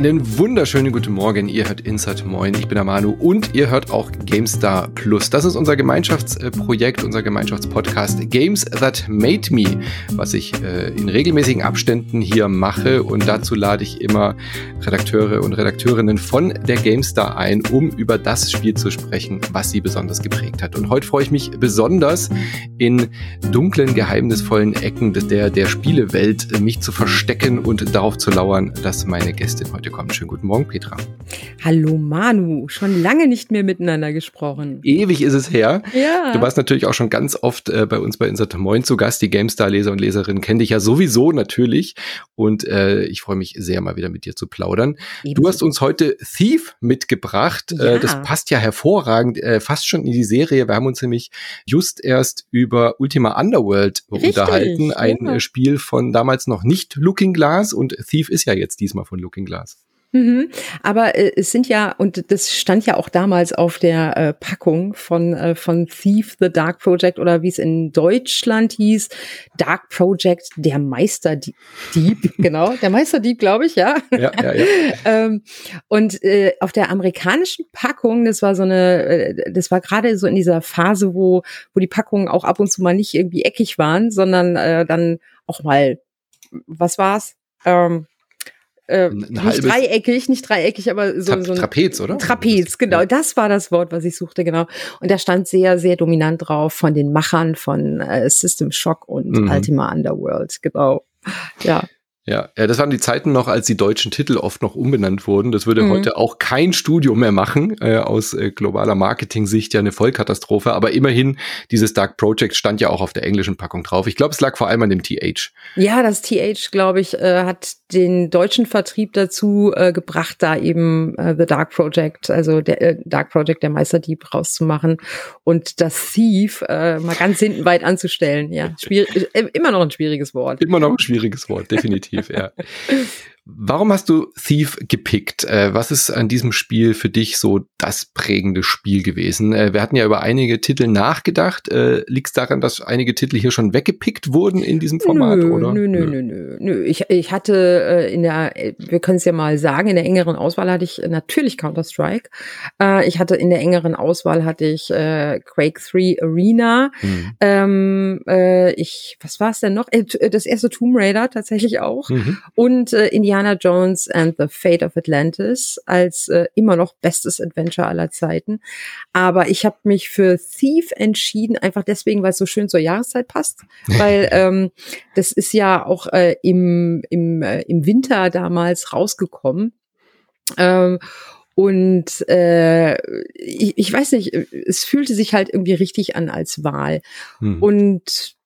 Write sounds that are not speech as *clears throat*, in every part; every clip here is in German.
Einen wunderschönen guten Morgen. Ihr hört Insert Moin. Ich bin der Manu und ihr hört auch GameStar Plus. Das ist unser Gemeinschaftsprojekt, unser Gemeinschaftspodcast Games That Made Me, was ich äh, in regelmäßigen Abständen hier mache. Und dazu lade ich immer Redakteure und Redakteurinnen von der GameStar ein, um über das Spiel zu sprechen, was sie besonders geprägt hat. Und heute freue ich mich besonders in dunklen, geheimnisvollen Ecken der, der Spielewelt mich zu verstecken und darauf zu lauern, dass meine Gästin heute kommt. Schönen guten Morgen, Petra. Hallo Manu, schon lange nicht mehr miteinander gesprochen. Ewig ist es her. Ja. Du warst natürlich auch schon ganz oft äh, bei uns bei Insert Moin zu Gast. Die GameStar-Leser und Leserinnen kennen dich ja sowieso natürlich. Und äh, ich freue mich sehr, mal wieder mit dir zu plaudern. Ebenso. Du hast uns heute Thief mitgebracht. Äh, ja. Äh, das passt ja hervorragend, äh, fast schon in die Serie. Wir haben uns nämlich just erst über Ultima Underworld Richtig, unterhalten. Ein ja. Spiel von damals noch nicht Looking Glass und Thief ist ja jetzt diesmal von Looking Glass. Mhm. Aber äh, es sind ja, und das stand ja auch damals auf der äh, Packung von, äh, von Thief, The Dark Project oder wie es in Deutschland hieß, Dark Project, der Meisterdieb, *laughs* genau, der Meisterdieb, glaube ich, ja. ja, ja, ja. *laughs* ähm, und äh, auf der amerikanischen Packung, das war so eine, äh, das war gerade so in dieser Phase, wo, wo die Packungen auch ab und zu mal nicht irgendwie eckig waren, sondern äh, dann auch mal, was war's? Ähm, äh, nicht dreieckig, nicht dreieckig, aber so, so ein Trapez, oder? Trapez, genau. Das war das Wort, was ich suchte, genau. Und da stand sehr, sehr dominant drauf von den Machern von äh, System Shock und mhm. Ultima Underworld, genau. Ja. Ja, ja, das waren die Zeiten noch, als die deutschen Titel oft noch umbenannt wurden. Das würde mhm. heute auch kein Studio mehr machen, äh, aus äh, globaler Marketing-Sicht ja eine Vollkatastrophe. Aber immerhin, dieses Dark Project stand ja auch auf der englischen Packung drauf. Ich glaube, es lag vor allem an dem TH. Ja, das TH, glaube ich, äh, hat den deutschen Vertrieb dazu äh, gebracht, da eben äh, The Dark Project, also der äh, Dark Project, der Meisterdieb rauszumachen und das Thief äh, mal ganz hinten weit anzustellen. Ja, schwierig, äh, immer noch ein schwieriges Wort. Immer noch ein schwieriges Wort, definitiv ja. *laughs* Warum hast du Thief gepickt? Äh, was ist an diesem Spiel für dich so das prägende Spiel gewesen? Äh, wir hatten ja über einige Titel nachgedacht. Äh, Liegt es daran, dass einige Titel hier schon weggepickt wurden in diesem Format, nö, oder? Nö, nö, nö, nö, nö. Ich, ich hatte in der, wir können es ja mal sagen, in der engeren Auswahl hatte ich natürlich Counter-Strike. Ich hatte in der engeren Auswahl hatte ich Quake 3 Arena. Mhm. Ähm, äh, ich, was war es denn noch? Das erste Tomb Raider tatsächlich auch. Mhm. Und Indiana Indiana Jones and the Fate of Atlantis als äh, immer noch bestes Adventure aller Zeiten. Aber ich habe mich für Thief entschieden, einfach deswegen, weil es so schön zur Jahreszeit passt. *laughs* Weil ähm, das ist ja auch äh, im, im, äh, im Winter damals rausgekommen. Ähm, und äh, ich, ich weiß nicht, es fühlte sich halt irgendwie richtig an als Wahl. Hm. Und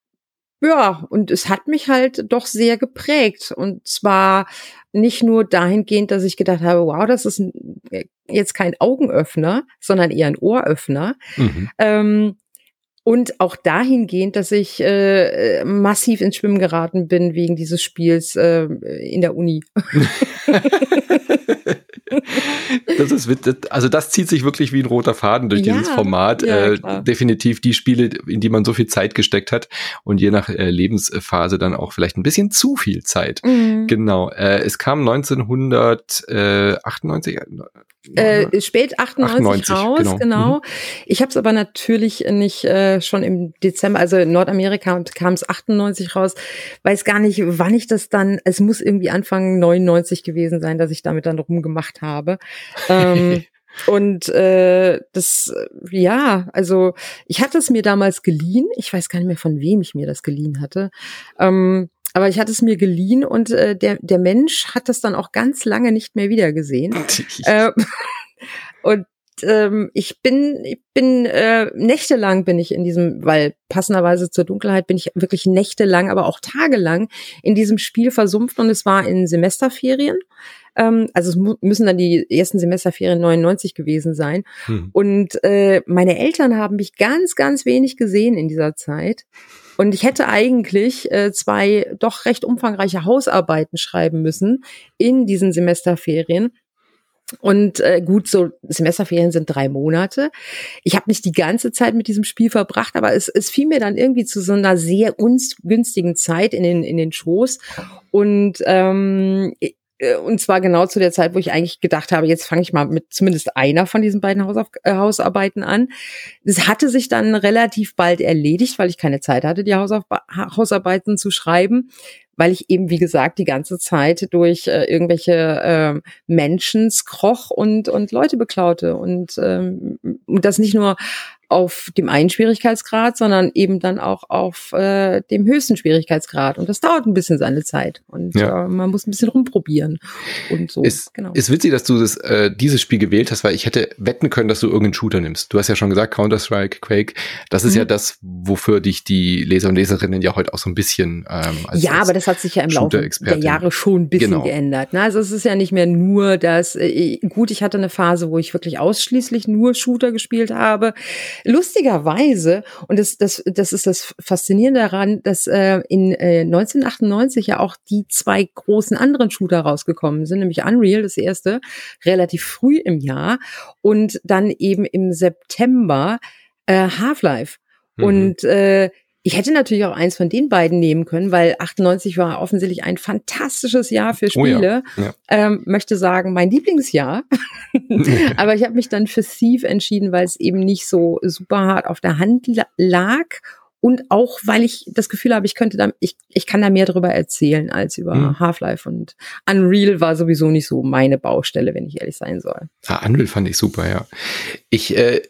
ja, und es hat mich halt doch sehr geprägt. Und zwar nicht nur dahingehend, dass ich gedacht habe, wow, das ist ein, jetzt kein Augenöffner, sondern eher ein Ohröffner. Mhm. Ähm, und auch dahingehend, dass ich äh, massiv ins Schwimmen geraten bin wegen dieses Spiels äh, in der Uni. *laughs* *laughs* das ist, also das zieht sich wirklich wie ein roter Faden durch ja, dieses Format. Ja, äh, definitiv die Spiele, in die man so viel Zeit gesteckt hat und je nach äh, Lebensphase dann auch vielleicht ein bisschen zu viel Zeit. Mhm. Genau. Äh, es kam 1998, äh, spät 98, 98 raus, genau. genau. Mhm. Ich habe es aber natürlich nicht äh, schon im Dezember, also in Nordamerika kam es 98 raus. Weiß gar nicht, wann ich das dann, es muss irgendwie Anfang 99 gewesen sein, dass ich damit dann rumgemacht habe. Ähm, *laughs* Und äh, das, ja, also ich hatte es mir damals geliehen. Ich weiß gar nicht mehr, von wem ich mir das geliehen hatte. Ähm, aber ich hatte es mir geliehen und äh, der, der Mensch hat das dann auch ganz lange nicht mehr wiedergesehen. *laughs* äh, und ähm, ich bin, ich bin äh, nächtelang bin ich in diesem, weil passenderweise zur Dunkelheit bin ich wirklich nächtelang, aber auch tagelang in diesem Spiel versumpft und es war in Semesterferien. Ähm, also es müssen dann die ersten Semesterferien 99 gewesen sein. Hm. Und äh, meine Eltern haben mich ganz, ganz wenig gesehen in dieser Zeit. Und ich hätte eigentlich äh, zwei doch recht umfangreiche Hausarbeiten schreiben müssen in diesen Semesterferien. Und äh, gut, so Semesterferien sind drei Monate. Ich habe nicht die ganze Zeit mit diesem Spiel verbracht, aber es, es fiel mir dann irgendwie zu so einer sehr günstigen Zeit in den, in den Schoß. Und ähm, äh, und zwar genau zu der Zeit, wo ich eigentlich gedacht habe, jetzt fange ich mal mit zumindest einer von diesen beiden Hausauf äh, Hausarbeiten an. Es hatte sich dann relativ bald erledigt, weil ich keine Zeit hatte, die Hausauf Hausarbeiten zu schreiben weil ich eben, wie gesagt, die ganze Zeit durch äh, irgendwelche äh, Menschen kroch und, und Leute beklaute. Und, ähm, und das nicht nur auf dem einen Schwierigkeitsgrad, sondern eben dann auch auf äh, dem höchsten Schwierigkeitsgrad. Und das dauert ein bisschen seine Zeit. Und ja. äh, man muss ein bisschen rumprobieren. Und so. Ist, genau. ist witzig, dass du das, äh, dieses Spiel gewählt hast, weil ich hätte wetten können, dass du irgendeinen Shooter nimmst. Du hast ja schon gesagt, Counter-Strike, Quake. Das ist mhm. ja das, wofür dich die Leser und Leserinnen ja heute auch so ein bisschen ähm, als, Ja, aber das hat sich ja im Laufe der Jahre schon ein bisschen genau. geändert. Ne? Also es ist ja nicht mehr nur das, äh, gut, ich hatte eine Phase, wo ich wirklich ausschließlich nur Shooter gespielt habe lustigerweise, und das, das, das ist das Faszinierende daran, dass äh, in äh, 1998 ja auch die zwei großen anderen Shooter rausgekommen sind, nämlich Unreal, das erste, relativ früh im Jahr, und dann eben im September äh, Half-Life. Mhm. Und äh, ich hätte natürlich auch eins von den beiden nehmen können, weil 98 war offensichtlich ein fantastisches Jahr für Spiele. Oh ja, ja. Ähm, möchte sagen, mein Lieblingsjahr. *laughs* Aber ich habe mich dann für Thief entschieden, weil es eben nicht so super hart auf der Hand lag und auch weil ich das Gefühl habe, ich könnte da, ich, ich kann da mehr darüber erzählen als über mhm. Half-Life und Unreal war sowieso nicht so meine Baustelle, wenn ich ehrlich sein soll. Ah, Unreal fand ich super, ja. Ich äh,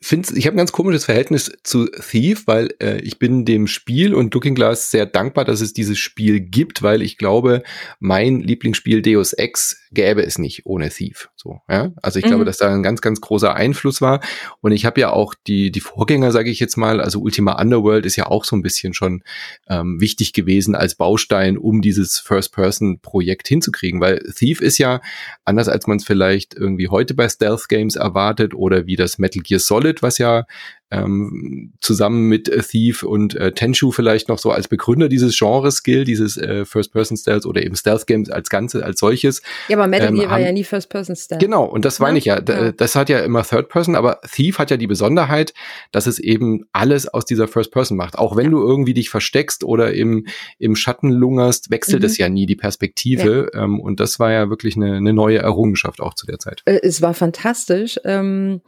finde, ich habe ein ganz komisches Verhältnis zu Thief, weil äh, ich bin dem Spiel und Looking Glass sehr dankbar, dass es dieses Spiel gibt, weil ich glaube, mein Lieblingsspiel Deus Ex gäbe es nicht ohne Thief. So, ja. Also ich mhm. glaube, dass da ein ganz, ganz großer Einfluss war. Und ich habe ja auch die, die Vorgänger, sage ich jetzt mal, also Ultima Underworld ist ja auch so ein bisschen schon ähm, wichtig gewesen als Baustein, um dieses First-Person-Projekt hinzukriegen. Weil Thief ist ja, anders als man es vielleicht irgendwie heute bei Stealth-Games erwartet oder wie das Metal Gear Solid, was ja ähm, zusammen mit äh, Thief und äh, Tenshu vielleicht noch so als Begründer dieses Genres gilt, dieses äh, First-Person-Stealth oder eben Stealth-Games als Ganze, als solches. Ja, aber Metal ähm, Gear war ja nie First-Person-Stealth. Genau, und das meine ich ja. ja. Das hat ja immer Third-Person, aber Thief hat ja die Besonderheit, dass es eben alles aus dieser First-Person macht. Auch wenn ja. du irgendwie dich versteckst oder im, im Schatten lungerst, wechselt mhm. es ja nie die Perspektive. Ja. Ähm, und das war ja wirklich eine, eine neue Errungenschaft auch zu der Zeit. Äh, es war fantastisch. Ähm,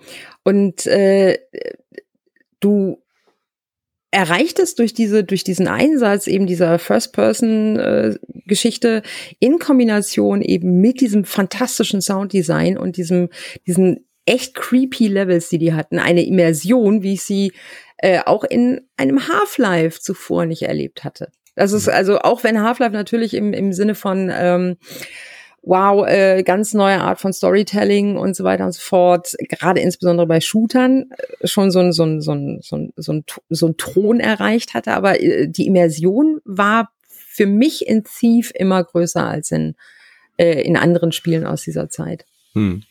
und äh, du erreichtest durch diese, durch diesen Einsatz eben dieser First-Person-Geschichte in Kombination eben mit diesem fantastischen Sounddesign und diesem, diesen echt creepy Levels, die die hatten, eine Immersion, wie ich sie äh, auch in einem Half-Life zuvor nicht erlebt hatte. Das ist mhm. also auch wenn Half-Life natürlich im, im Sinne von ähm, wow, äh, ganz neue Art von Storytelling und so weiter und so fort, gerade insbesondere bei Shootern äh, schon so ein, so ein, so ein, so ein, so ein, so ein Thron erreicht hatte, aber äh, die Immersion war für mich in Thief immer größer als in, äh, in anderen Spielen aus dieser Zeit. Hm.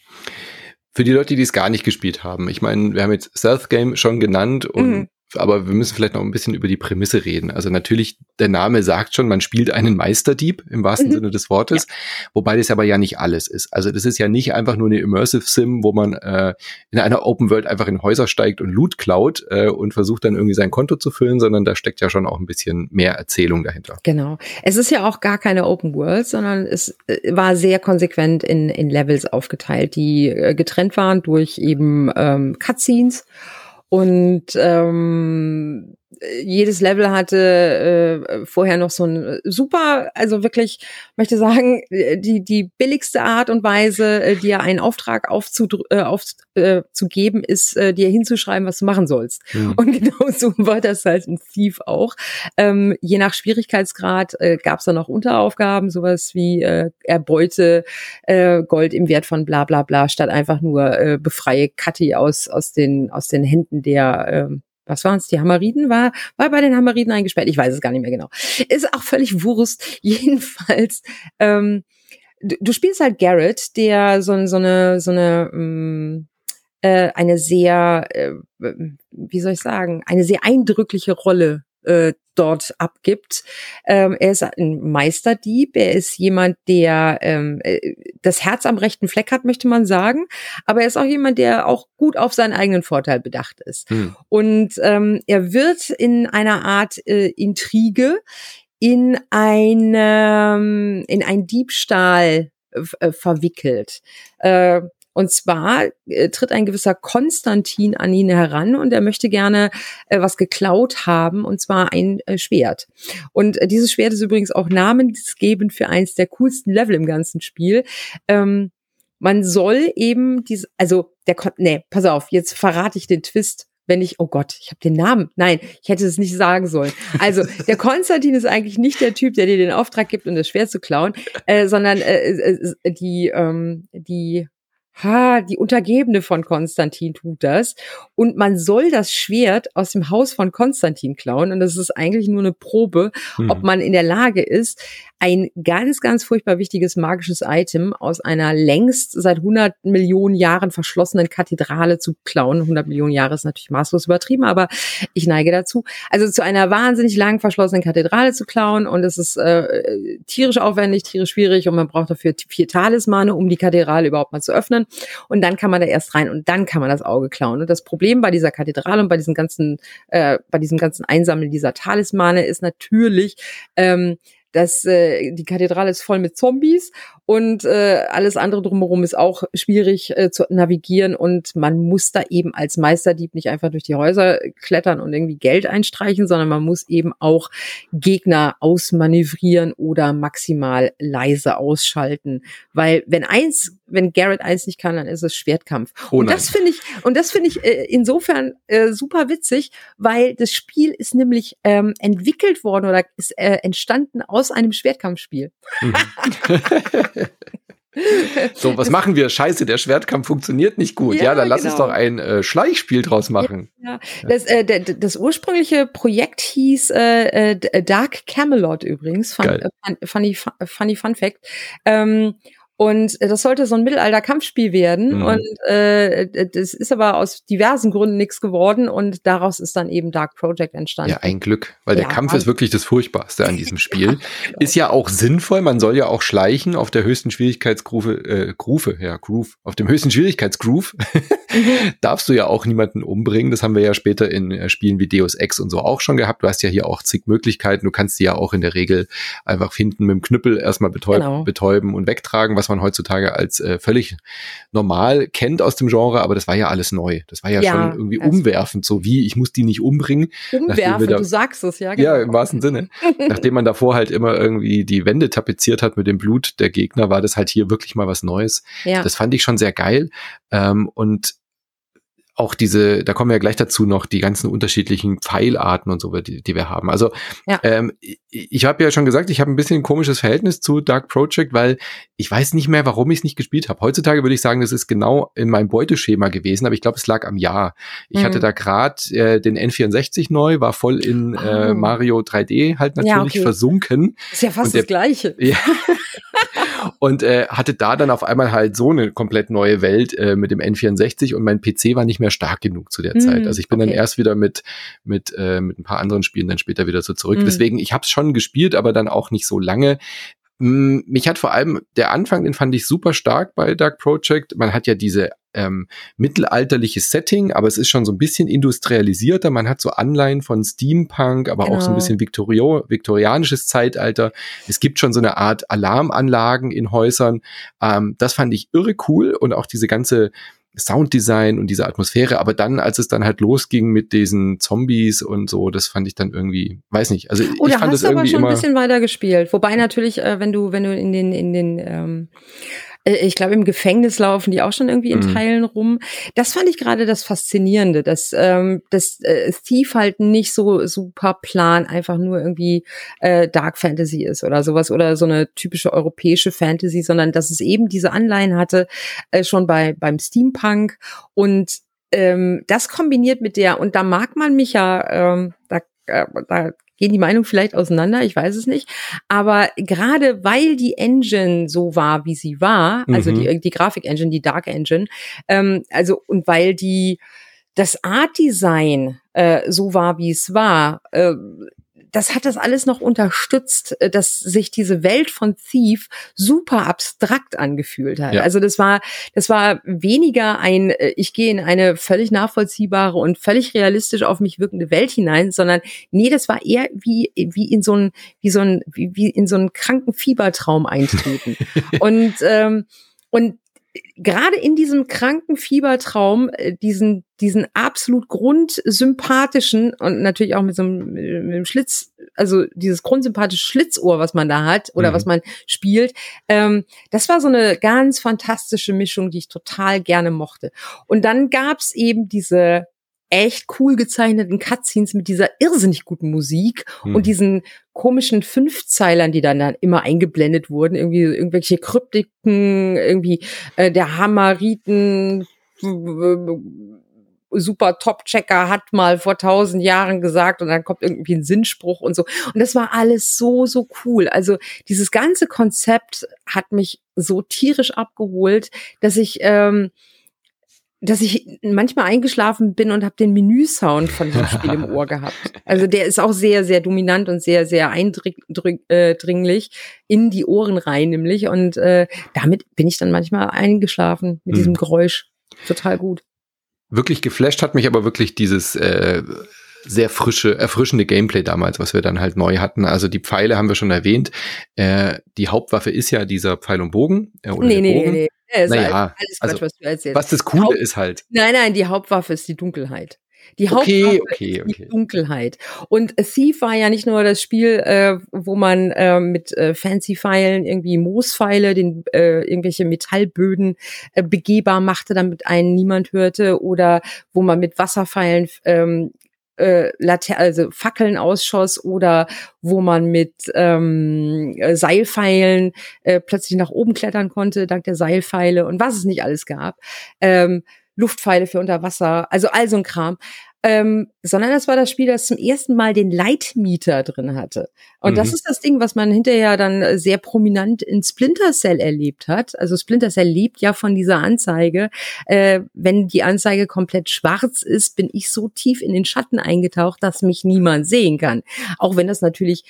Für die Leute, die es gar nicht gespielt haben, ich meine, wir haben jetzt Stealth Game schon genannt und mhm aber wir müssen vielleicht noch ein bisschen über die Prämisse reden. Also natürlich, der Name sagt schon, man spielt einen Meisterdieb im wahrsten mhm. Sinne des Wortes, ja. wobei das aber ja nicht alles ist. Also das ist ja nicht einfach nur eine Immersive Sim, wo man äh, in einer Open World einfach in Häuser steigt und Loot klaut äh, und versucht dann irgendwie sein Konto zu füllen, sondern da steckt ja schon auch ein bisschen mehr Erzählung dahinter. Genau. Es ist ja auch gar keine Open World, sondern es äh, war sehr konsequent in, in Levels aufgeteilt, die äh, getrennt waren durch eben ähm, Cutscenes und ähm, jedes Level hatte äh, vorher noch so ein super, also wirklich, möchte sagen, die, die billigste Art und Weise, äh, dir einen Auftrag aufzugeben, äh, auf, äh, zu geben, ist, äh, dir hinzuschreiben, was du machen sollst. Ja. Und *laughs* genau so war das halt ein Thief auch. Ähm, je nach Schwierigkeitsgrad äh, gab es da noch Unteraufgaben, sowas wie äh, Erbeute äh, Gold im Wert von bla bla bla, statt einfach nur äh, befreie Kathi aus, aus, den, aus den Händen der äh, was waren es, die Hamariden? War, war bei den Hamariden eingesperrt? Ich weiß es gar nicht mehr genau. Ist auch völlig Wurst. *laughs* Jedenfalls, ähm, du, du spielst halt Garrett, der so, so eine, so eine, ähm, äh, eine sehr, äh, wie soll ich sagen, eine sehr eindrückliche Rolle äh, dort abgibt. Ähm, er ist ein Meisterdieb, er ist jemand, der ähm, äh, das Herz am rechten Fleck hat, möchte man sagen, aber er ist auch jemand, der auch gut auf seinen eigenen Vorteil bedacht ist. Hm. Und ähm, er wird in einer Art äh, Intrige in eine, in ein Diebstahl äh, verwickelt. Äh, und zwar äh, tritt ein gewisser Konstantin an ihn heran und er möchte gerne äh, was geklaut haben, und zwar ein äh, Schwert. Und äh, dieses Schwert ist übrigens auch namensgebend für eins der coolsten Level im ganzen Spiel. Ähm, man soll eben diese, also der, nee, pass auf, jetzt verrate ich den Twist wenn ich, oh Gott, ich habe den Namen. Nein, ich hätte es nicht sagen sollen. Also der Konstantin ist eigentlich nicht der Typ, der dir den Auftrag gibt, um das Schwert zu klauen, äh, sondern äh, äh, die, ähm, die ha, die Untergebene von Konstantin tut das. Und man soll das Schwert aus dem Haus von Konstantin klauen. Und das ist eigentlich nur eine Probe, mhm. ob man in der Lage ist, ein ganz, ganz furchtbar wichtiges magisches Item aus einer längst seit 100 Millionen Jahren verschlossenen Kathedrale zu klauen. 100 Millionen Jahre ist natürlich maßlos übertrieben, aber ich neige dazu. Also zu einer wahnsinnig lang verschlossenen Kathedrale zu klauen und es ist äh, tierisch aufwendig, tierisch schwierig und man braucht dafür vier Talismane, um die Kathedrale überhaupt mal zu öffnen. Und dann kann man da erst rein und dann kann man das Auge klauen. Und das Problem bei dieser Kathedrale und bei diesem ganzen, äh, bei diesem ganzen Einsammeln dieser Talismane ist natürlich, ähm, dass äh, die Kathedrale ist voll mit Zombies und äh, alles andere drumherum ist auch schwierig äh, zu navigieren und man muss da eben als Meisterdieb nicht einfach durch die Häuser klettern und irgendwie Geld einstreichen, sondern man muss eben auch Gegner ausmanövrieren oder maximal leise ausschalten, weil wenn eins, wenn Garrett eins nicht kann, dann ist es Schwertkampf. Oh und das finde ich und das finde ich äh, insofern äh, super witzig, weil das Spiel ist nämlich ähm, entwickelt worden oder ist äh, entstanden aus einem Schwertkampfspiel. Mhm. *laughs* *laughs* *laughs* So, was machen wir? Scheiße, der Schwertkampf funktioniert nicht gut. Ja, ja dann lass genau. uns doch ein äh, Schleichspiel draus machen. Ja, ja. Das, äh, das ursprüngliche Projekt hieß äh, äh Dark Camelot übrigens. Fun, äh, funny, funny Fun Fact. Ähm, und äh, das sollte so ein Mittelalter-Kampfspiel werden. Mhm. Und äh, das ist aber aus diversen Gründen nichts geworden. Und daraus ist dann eben Dark Project entstanden. Ja, ein Glück, weil ja, der Kampf ist wirklich das Furchtbarste an diesem *laughs* Spiel. ja, ist ja auch sinnvoll. Man soll ja auch schleichen auf der höchsten Schwierigkeitsgroove, äh, Groove, ja, Groove, auf dem höchsten Schwierigkeitsgroove. mhm. *laughs* Darfst du ja auch niemanden umbringen. Das haben wir ja später in äh, Spielen wie Deus Ex und so auch schon gehabt. Du hast ja hier auch zig Möglichkeiten. Du kannst die ja auch in der Regel einfach hinten mit dem Knüppel erstmal betäub genau. betäuben und wegtragen, was man heutzutage als äh, völlig normal kennt aus dem Genre, aber das war ja alles neu. Das war ja, ja schon irgendwie also umwerfend, so wie ich muss die nicht umbringen. Umwerfen, da, du sagst es, ja. Genau. Ja, im wahrsten Sinne. *laughs* nachdem man davor halt immer irgendwie die Wände tapeziert hat mit dem Blut der Gegner, war das halt hier wirklich mal was Neues. Ja. Das fand ich schon sehr geil. Ähm, und auch diese, da kommen wir ja gleich dazu noch, die ganzen unterschiedlichen Pfeilarten und so, die, die wir haben. Also ja. ähm, ich habe ja schon gesagt, ich habe ein bisschen ein komisches Verhältnis zu Dark Project, weil ich weiß nicht mehr, warum ich es nicht gespielt habe. Heutzutage würde ich sagen, das ist genau in meinem Beuteschema gewesen, aber ich glaube, es lag am Jahr. Ich mhm. hatte da gerade äh, den N64 neu, war voll in äh, oh. Mario 3D halt natürlich ja, okay. versunken. Ist ja fast der, das Gleiche. *laughs* Ja. und äh, hatte da dann auf einmal halt so eine komplett neue Welt äh, mit dem N64 und mein PC war nicht mehr stark genug zu der mhm, Zeit. Also ich bin okay. dann erst wieder mit mit äh, mit ein paar anderen Spielen dann später wieder so zurück. Mhm. Deswegen ich habe es schon gespielt, aber dann auch nicht so lange. Mich hat vor allem der Anfang, den fand ich super stark bei Dark Project. Man hat ja diese ähm, mittelalterliches Setting, aber es ist schon so ein bisschen industrialisierter. Man hat so Anleihen von Steampunk, aber genau. auch so ein genau. bisschen Victorio viktorianisches Zeitalter. Es gibt schon so eine Art Alarmanlagen in Häusern. Ähm, das fand ich irre cool und auch diese ganze Sounddesign und diese Atmosphäre, aber dann, als es dann halt losging mit diesen Zombies und so, das fand ich dann irgendwie, weiß nicht, also oh, ich fand das irgendwie aber schon immer ein bisschen weiter gespielt. Wobei natürlich, äh, wenn du, wenn du in den, in den ähm, äh, ich glaube, im Gefängnis laufen die auch schon irgendwie in mhm. Teilen rum. Das fand ich gerade das Faszinierende, dass ähm, das äh, Thief halt nicht so super plan einfach nur irgendwie äh, Dark Fantasy ist oder sowas oder so eine typische europäische Fantasy, sondern dass es eben diese Anleihen hatte äh, schon bei beim Steampunk und ähm, das kombiniert mit der und da mag man mich ja ähm, da äh, da gehen die Meinungen vielleicht auseinander, ich weiß es nicht. Aber gerade weil die Engine so war, wie sie war, also mhm. die, die Grafik-Engine, die Dark Engine, ähm, also und weil die das Art Design äh, so war, wie es war, äh, das hat das alles noch unterstützt, äh, dass sich diese Welt von Thief super abstrakt angefühlt hat. Ja. Also das war, das war weniger ein, äh, ich gehe in eine völlig nachvollziehbare und völlig realistisch auf mich wirkende Welt hinein, sondern nee, das war eher wie, wie in so ein, wie so ein, wie, wie in so einen kranken Fiebertraum eintreten. *laughs* und, ähm, und gerade in diesem kranken Fiebertraum äh, diesen diesen absolut grundsympathischen und natürlich auch mit so einem, mit einem Schlitz, also dieses grundsympathische Schlitzohr, was man da hat oder mhm. was man spielt, ähm, das war so eine ganz fantastische Mischung, die ich total gerne mochte. Und dann gab's eben diese echt cool gezeichneten Cutscenes mit dieser irrsinnig guten Musik hm. und diesen komischen Fünfzeilern, die dann, dann immer eingeblendet wurden, irgendwie irgendwelche Kryptiken, irgendwie äh, der Hammeriten super Top-Checker hat mal vor tausend Jahren gesagt und dann kommt irgendwie ein Sinnspruch und so. Und das war alles so, so cool. Also dieses ganze Konzept hat mich so tierisch abgeholt, dass ich ähm, dass ich manchmal eingeschlafen bin und habe den Menüsound von dem Spiel im Ohr *laughs* gehabt. Also der ist auch sehr, sehr dominant und sehr, sehr eindringlich äh, in die Ohren rein, nämlich. Und äh, damit bin ich dann manchmal eingeschlafen mit hm. diesem Geräusch. Total gut. Wirklich geflasht hat mich aber wirklich dieses äh, sehr frische, erfrischende Gameplay damals, was wir dann halt neu hatten. Also die Pfeile haben wir schon erwähnt. Äh, die Hauptwaffe ist ja dieser Pfeil und Bogen. Äh, oder nee, nee, Bogen. nee, nee. Naja, alles Quatsch, also, was du erzählst. Was das Coole Haupt ist halt. Nein, nein, die Hauptwaffe ist die Dunkelheit. Die okay, Hauptwaffe okay, okay. ist die Dunkelheit. Und Thief war ja nicht nur das Spiel, äh, wo man äh, mit äh, fancy Pfeilen irgendwie Moospfeile, den äh, irgendwelche Metallböden äh, begehbar machte, damit einen niemand hörte, oder wo man mit Wasserpfeilen ähm, äh, Later also Fackeln ausschoss oder wo man mit ähm, äh, Seilpfeilen äh, plötzlich nach oben klettern konnte, dank der Seilpfeile und was es nicht alles gab. Ähm, Luftpfeile für unter Wasser, also all so ein Kram ähm, sondern das war das Spiel, das zum ersten Mal den Leitmieter drin hatte. Und mhm. das ist das Ding, was man hinterher dann sehr prominent in Splinter Cell erlebt hat. Also Splinter Cell lebt ja von dieser Anzeige. Äh, wenn die Anzeige komplett schwarz ist, bin ich so tief in den Schatten eingetaucht, dass mich niemand sehen kann. Auch wenn das natürlich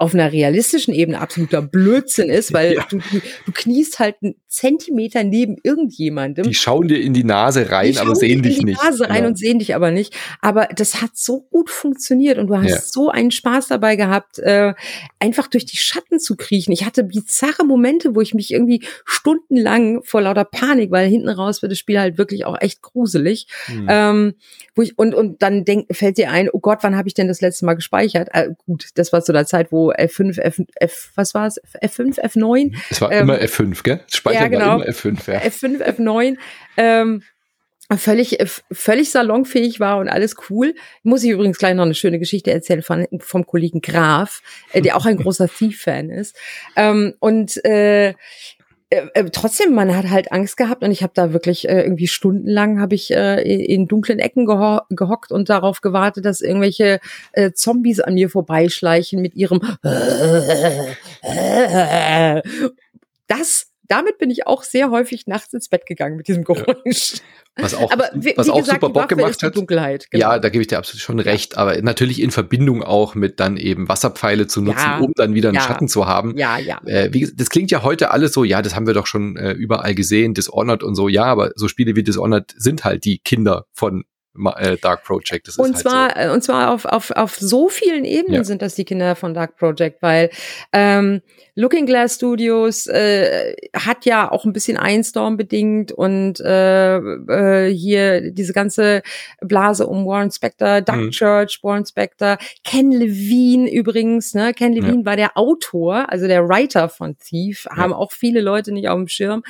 auf einer realistischen Ebene absoluter Blödsinn ist, weil *laughs* ja. du, du, kniest halt einen Zentimeter neben irgendjemandem. Die schauen dir in die Nase rein, aber sehen dich nicht. in die Nase rein ja. und sehen dich aber nicht. Aber das hat so gut funktioniert und du hast ja. so einen Spaß dabei gehabt, äh, einfach durch die Schatten zu kriechen. Ich hatte bizarre Momente, wo ich mich irgendwie stundenlang vor lauter Panik, weil hinten raus wird das Spiel halt wirklich auch echt gruselig. Mhm. Ähm, wo ich, und, und dann denk, fällt dir ein, oh Gott, wann habe ich denn das letzte Mal gespeichert? Äh, gut, das war zu der Zeit, wo F5, F, F was war es? F5, F9? Es war ähm, immer F5, gell? Speicher ja, genau. war immer F5, ja. F5, F9. Ähm, völlig völlig salonfähig war und alles cool. Muss ich übrigens gleich noch eine schöne Geschichte erzählen von vom Kollegen Graf, äh, der auch ein *laughs* großer Thief-Fan ist. Ähm, und äh, äh, äh, trotzdem, man hat halt Angst gehabt und ich habe da wirklich äh, irgendwie stundenlang habe ich äh, in dunklen Ecken geho gehockt und darauf gewartet, dass irgendwelche äh, Zombies an mir vorbeischleichen mit ihrem *laughs* das damit bin ich auch sehr häufig nachts ins Bett gegangen mit diesem Geräusch. Ja. Was auch, *laughs* aber wie, was wie auch gesagt, super Bock gemacht hat. Dunkelheit, genau. Ja, da gebe ich dir absolut schon recht. Aber natürlich in Verbindung auch mit dann eben Wasserpfeile zu nutzen, ja. um dann wieder einen ja. Schatten zu haben. Ja, ja. Äh, wie, das klingt ja heute alles so, ja, das haben wir doch schon äh, überall gesehen, Dishonored und so. Ja, aber so Spiele wie Dishonored sind halt die Kinder von Dark Project. Das und halt zwar so. Äh, und zwar auf, auf, auf so vielen Ebenen ja. sind das die Kinder von Dark Project, weil ähm, Looking Glass Studios äh, hat ja auch ein bisschen Einstorm bedingt und äh, äh, hier diese ganze Blase um Warren Spector, Duck mhm. Church, Warren Spector, Ken Levine übrigens, ne? Ken Levine ja. war der Autor, also der Writer von Thief, ja. haben auch viele Leute nicht auf dem Schirm.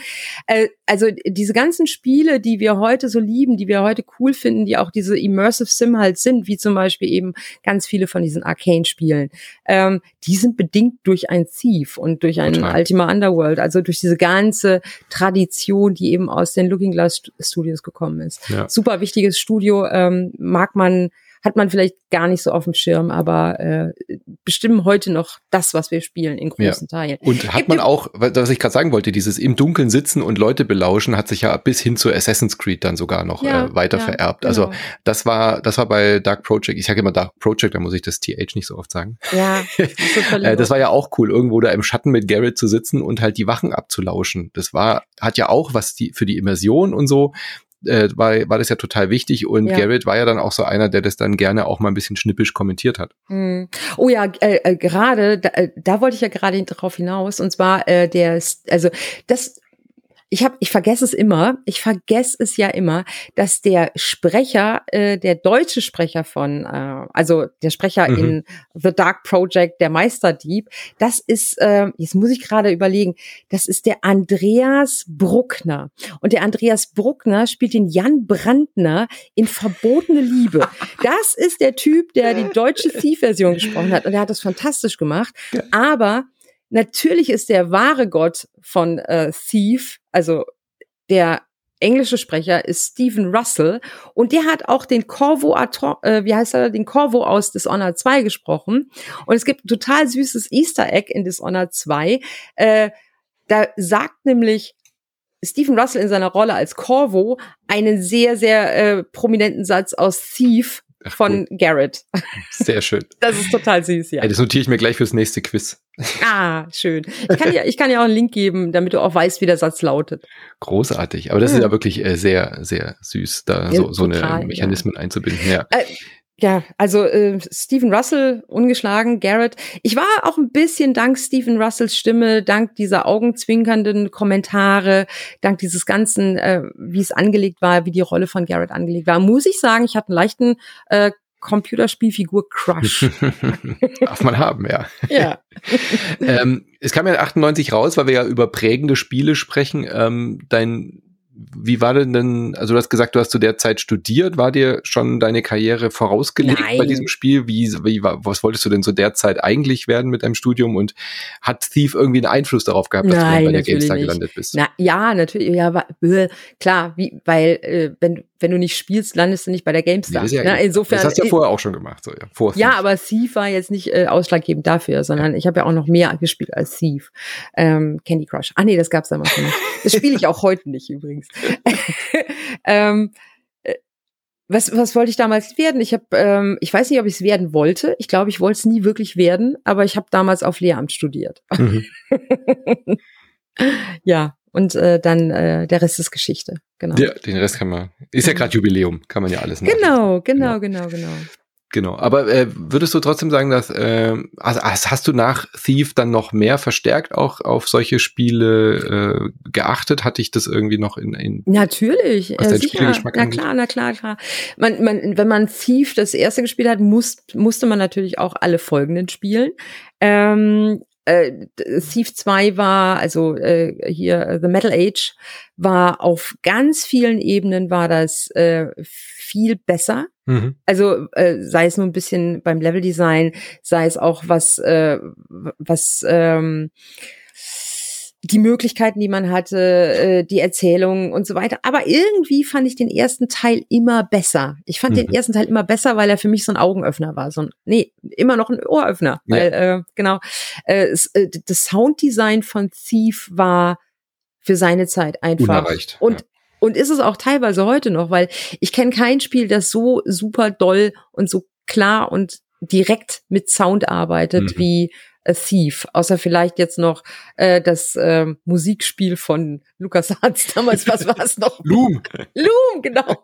Äh, also diese ganzen Spiele, die wir heute so lieben, die wir heute cool finden, die auch diese Immersive Sim halt sind, wie zum Beispiel eben ganz viele von diesen Arcane-Spielen, ähm, die sind bedingt durch ein Thief und durch ein Total. Ultima Underworld, also durch diese ganze Tradition, die eben aus den Looking Glass Studios gekommen ist. Ja. Super wichtiges Studio, ähm, mag man hat man vielleicht gar nicht so auf dem Schirm, aber äh, bestimmen heute noch das, was wir spielen in großen ja. Teilen. Und hat man auch, was ich gerade sagen wollte, dieses im Dunkeln sitzen und Leute belauschen, hat sich ja bis hin zu Assassin's Creed dann sogar noch ja, äh, weiter ja, vererbt. Also genau. das war, das war bei Dark Project. Ich sage immer Dark Project, da muss ich das TH nicht so oft sagen. Ja, *laughs* das, äh, das war ja auch cool, irgendwo da im Schatten mit Garrett zu sitzen und halt die Wachen abzulauschen. Das war, hat ja auch was die für die Immersion und so äh, war, war das ja total wichtig und ja. Garrett war ja dann auch so einer, der das dann gerne auch mal ein bisschen schnippisch kommentiert hat. Mhm. Oh ja, äh, äh, gerade, da, äh, da wollte ich ja gerade drauf hinaus und zwar äh, der, also das ich habe, ich vergesse es immer, ich vergesse es ja immer, dass der Sprecher, äh, der deutsche Sprecher von, äh, also der Sprecher mhm. in The Dark Project, der Meisterdieb, das ist, äh, jetzt muss ich gerade überlegen, das ist der Andreas Bruckner. Und der Andreas Bruckner spielt den Jan Brandner in Verbotene Liebe. *laughs* Das ist der Typ, der die deutsche Thief-Version gesprochen hat. Und er hat das fantastisch gemacht. Aber Natürlich ist der wahre Gott von äh, Thief, also der englische Sprecher ist Stephen Russell und der hat auch den Corvo, äh, wie heißt er, den Corvo aus Dishonored 2 gesprochen und es gibt ein total süßes Easter Egg in Dishonored 2. Äh, da sagt nämlich Stephen Russell in seiner Rolle als Corvo einen sehr, sehr äh, prominenten Satz aus Thief Ach, von cool. Garrett. Sehr schön. *laughs* Das ist total süß, ja. ja. Das notiere ich mir gleich fürs nächste Quiz. Ah, schön. Ich kann dir, ich kann dir auch einen Link geben, damit du auch weißt, wie der Satz lautet. Großartig. Aber das hm. ist ja wirklich äh, sehr, sehr süß, da ja, so, so total, eine Mechanismen ja. einzubinden. Ja. Äh, ja, also äh, Stephen Russell ungeschlagen, Garrett. Ich war auch ein bisschen dank Stephen Russells Stimme, dank dieser augenzwinkernden Kommentare, dank dieses ganzen, äh, wie es angelegt war, wie die Rolle von Garrett angelegt war, muss ich sagen, ich hatte einen leichten äh, Computerspielfigur Crush. *laughs* Darf man haben, ja. Ja. *laughs* ähm, es kam ja 98 raus, weil wir ja über prägende Spiele sprechen. Ähm, dein wie war denn denn, also du hast gesagt, du hast zu der Zeit studiert, war dir schon deine Karriere vorausgelegt Nein. bei diesem Spiel? Wie, wie, was wolltest du denn zu der Zeit eigentlich werden mit deinem Studium und hat Thief irgendwie einen Einfluss darauf gehabt, dass Nein, du bei der GameStar gelandet bist? Na, ja, natürlich, ja, war, klar, wie, weil, äh, wenn, wenn du nicht spielst, landest du nicht bei der GameStar. Nee, ja, ja, insofern, das hast du ja vorher auch schon gemacht, so, ja. Vor ja, aber Thief war jetzt nicht äh, ausschlaggebend dafür, sondern ich habe ja auch noch mehr gespielt als Thief. Ähm, Candy Crush. Ah nee, das gab's damals nicht. Das spiele ich auch heute nicht übrigens. *laughs* ähm, äh, was, was wollte ich damals werden? Ich habe, ähm, ich weiß nicht, ob ich es werden wollte. Ich glaube, ich wollte es nie wirklich werden, aber ich habe damals auf Lehramt studiert. Mhm. *laughs* ja, und äh, dann äh, der Rest ist Geschichte. Genau. Ja, den Rest kann man. Ist ja gerade Jubiläum, kann man ja alles machen. Genau, genau, genau, genau, genau. Aber äh, würdest du trotzdem sagen, dass äh, also hast du nach Thief dann noch mehr verstärkt auch auf solche Spiele äh, geachtet? Hatte ich das irgendwie noch in, in natürlich was äh, sicher, na klar, na klar, klar. Man, man, wenn man Thief das erste gespielt hat, muss, musste man natürlich auch alle folgenden spielen. Ähm, äh, Thief 2 war, also äh, hier äh, The Metal Age, war auf ganz vielen Ebenen war das äh, viel besser. Mhm. Also äh, sei es nur ein bisschen beim Leveldesign, sei es auch was, äh, was ähm, die Möglichkeiten, die man hatte, äh, die Erzählung und so weiter. Aber irgendwie fand ich den ersten Teil immer besser. Ich fand mhm. den ersten Teil immer besser, weil er für mich so ein Augenöffner war. So ein, nee, immer noch ein Ohröffner. Ja. Weil, äh, genau, äh, äh, das Sounddesign von Thief war für seine Zeit einfach. Unerreicht. Und ja. Und ist es auch teilweise heute noch, weil ich kenne kein Spiel, das so super doll und so klar und direkt mit Sound arbeitet mhm. wie Thief, außer vielleicht jetzt noch äh, das äh, Musikspiel von Lukas Hans *laughs* damals, was war es noch? Loom. Loom, genau.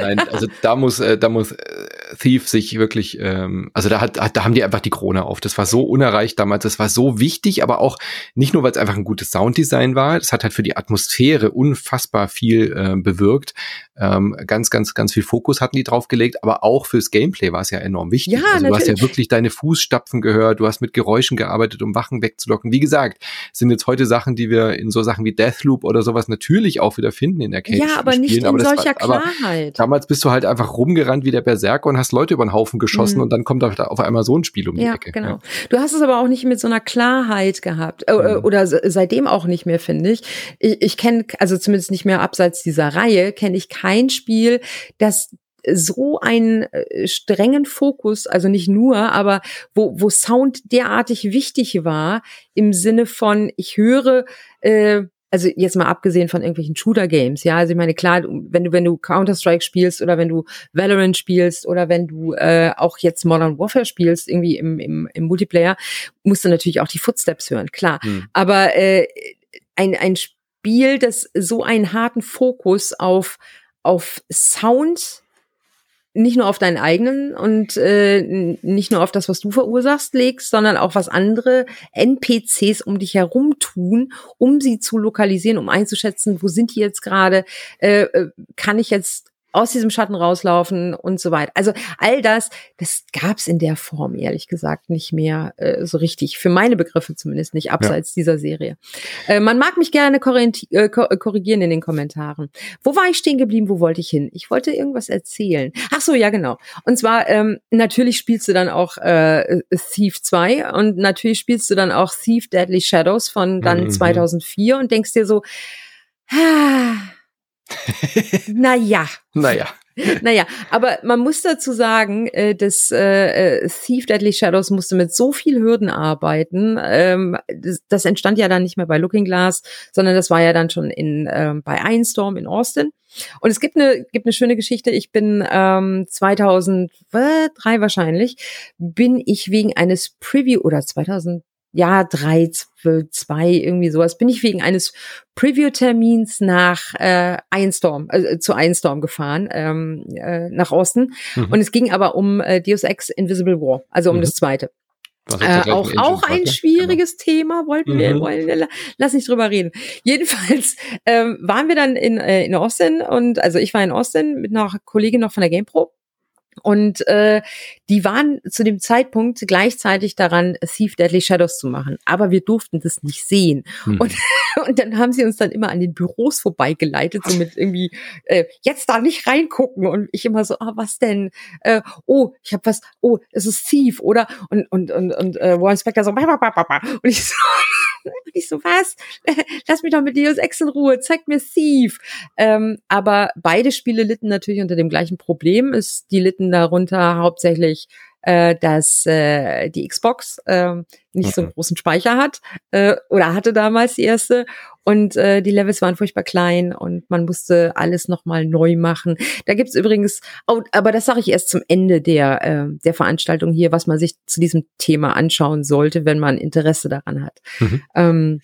Nein, also da muss, äh, da muss äh, Thief sich wirklich, ähm, also da hat, da haben die einfach die Krone auf. Das war so unerreicht damals, das war so wichtig, aber auch nicht nur, weil es einfach ein gutes Sounddesign war, das hat halt für die Atmosphäre unfassbar viel äh, bewirkt. Ähm, ganz, ganz, ganz viel Fokus hatten die drauf gelegt, aber auch fürs Gameplay war es ja enorm wichtig. Ja, also du hast ja wirklich deine Fußstapfen gehört, du hast mit Geräuschen gearbeitet, um Wachen wegzulocken. Wie gesagt, sind jetzt heute Sachen, die wir in so Sachen wie Deathloop oder sowas natürlich auch wieder finden in der Cage. Ja, aber nicht in aber solcher war, Klarheit. damals bist du halt einfach rumgerannt wie der Berserker und hast Leute über den Haufen geschossen mhm. und dann kommt da auf einmal so ein Spiel um die ja, Ecke. Genau. Ja. Du hast es aber auch nicht mit so einer Klarheit gehabt. Äh, mhm. Oder seitdem auch nicht mehr, finde ich. Ich, ich kenne, also zumindest nicht mehr abseits dieser Reihe, kenne ich kein Spiel, das so einen äh, strengen Fokus, also nicht nur, aber wo, wo Sound derartig wichtig war, im Sinne von, ich höre, äh, also jetzt mal abgesehen von irgendwelchen Shooter-Games, ja, also ich meine, klar, wenn du, wenn du Counter-Strike spielst oder wenn du Valorant spielst oder wenn du äh, auch jetzt Modern Warfare spielst, irgendwie im, im, im Multiplayer, musst du natürlich auch die Footsteps hören, klar. Hm. Aber äh, ein, ein Spiel, das so einen harten Fokus auf, auf Sound nicht nur auf deinen eigenen und äh, nicht nur auf das, was du verursachst, legst, sondern auch was andere NPCs um dich herum tun, um sie zu lokalisieren, um einzuschätzen, wo sind die jetzt gerade, äh, äh kann ich jetzt aus diesem Schatten rauslaufen und so weiter. Also all das, das gab's in der Form ehrlich gesagt nicht mehr äh, so richtig. Für meine Begriffe zumindest nicht, abseits ja. dieser Serie. Äh, man mag mich gerne äh, korrigieren in den Kommentaren. Wo war ich stehen geblieben? Wo wollte ich hin? Ich wollte irgendwas erzählen. Ach so, ja genau. Und zwar ähm, natürlich spielst du dann auch äh, Thief 2 und natürlich spielst du dann auch Thief Deadly Shadows von dann mhm. 2004 und denkst dir so, ah, naja. Naja. *laughs* Naja, aber man muss dazu sagen, äh, dass äh, äh, Thief Deadly Shadows musste mit so viel Hürden arbeiten. Ähm, das, das entstand ja dann nicht mehr bei Looking Glass, sondern das war ja dann schon in ähm, bei Einstorm in Austin. Und es gibt eine gibt eine schöne Geschichte. Ich bin ähm, 2003 wahrscheinlich bin ich wegen eines Preview oder 2000 ja, drei, zwei, irgendwie sowas, bin ich wegen eines Preview-Termins nach äh, Einstorm, äh, zu Einstorm gefahren, ähm, äh, nach Osten. Mhm. Und es ging aber um äh, Deus Ex Invisible War, also um mhm. das zweite. Äh, auch auch ein schwieriges genau. Thema, wollten wir, mhm. wollen wir, lass nicht drüber reden. Jedenfalls ähm, waren wir dann in, äh, in Austin und also ich war in Austin mit einer Kollegin noch von der GamePro und äh, die waren zu dem Zeitpunkt gleichzeitig daran, Thief Deadly Shadows zu machen. Aber wir durften das nicht sehen. Hm. Und, *laughs* und dann haben sie uns dann immer an den Büros vorbeigeleitet, so mit irgendwie, äh, jetzt da nicht reingucken. Und ich immer so, ah, was denn? Äh, oh, ich habe was, oh, es ist Thief, oder? Und, und, und, und äh, Warren Spector so, und ich so, und *laughs* ich so, was? *laughs* Lass mich doch mit Deus Ex in Ruhe, zeig mir Thief. Ähm, aber beide Spiele litten natürlich unter dem gleichen Problem. Ist, die litten darunter hauptsächlich äh, dass äh, die Xbox äh, nicht okay. so einen großen Speicher hat äh, oder hatte damals die erste und äh, die Levels waren furchtbar klein und man musste alles nochmal neu machen. Da gibt's übrigens, oh, aber das sage ich erst zum Ende der, äh, der Veranstaltung hier, was man sich zu diesem Thema anschauen sollte, wenn man Interesse daran hat. Mhm. Ähm,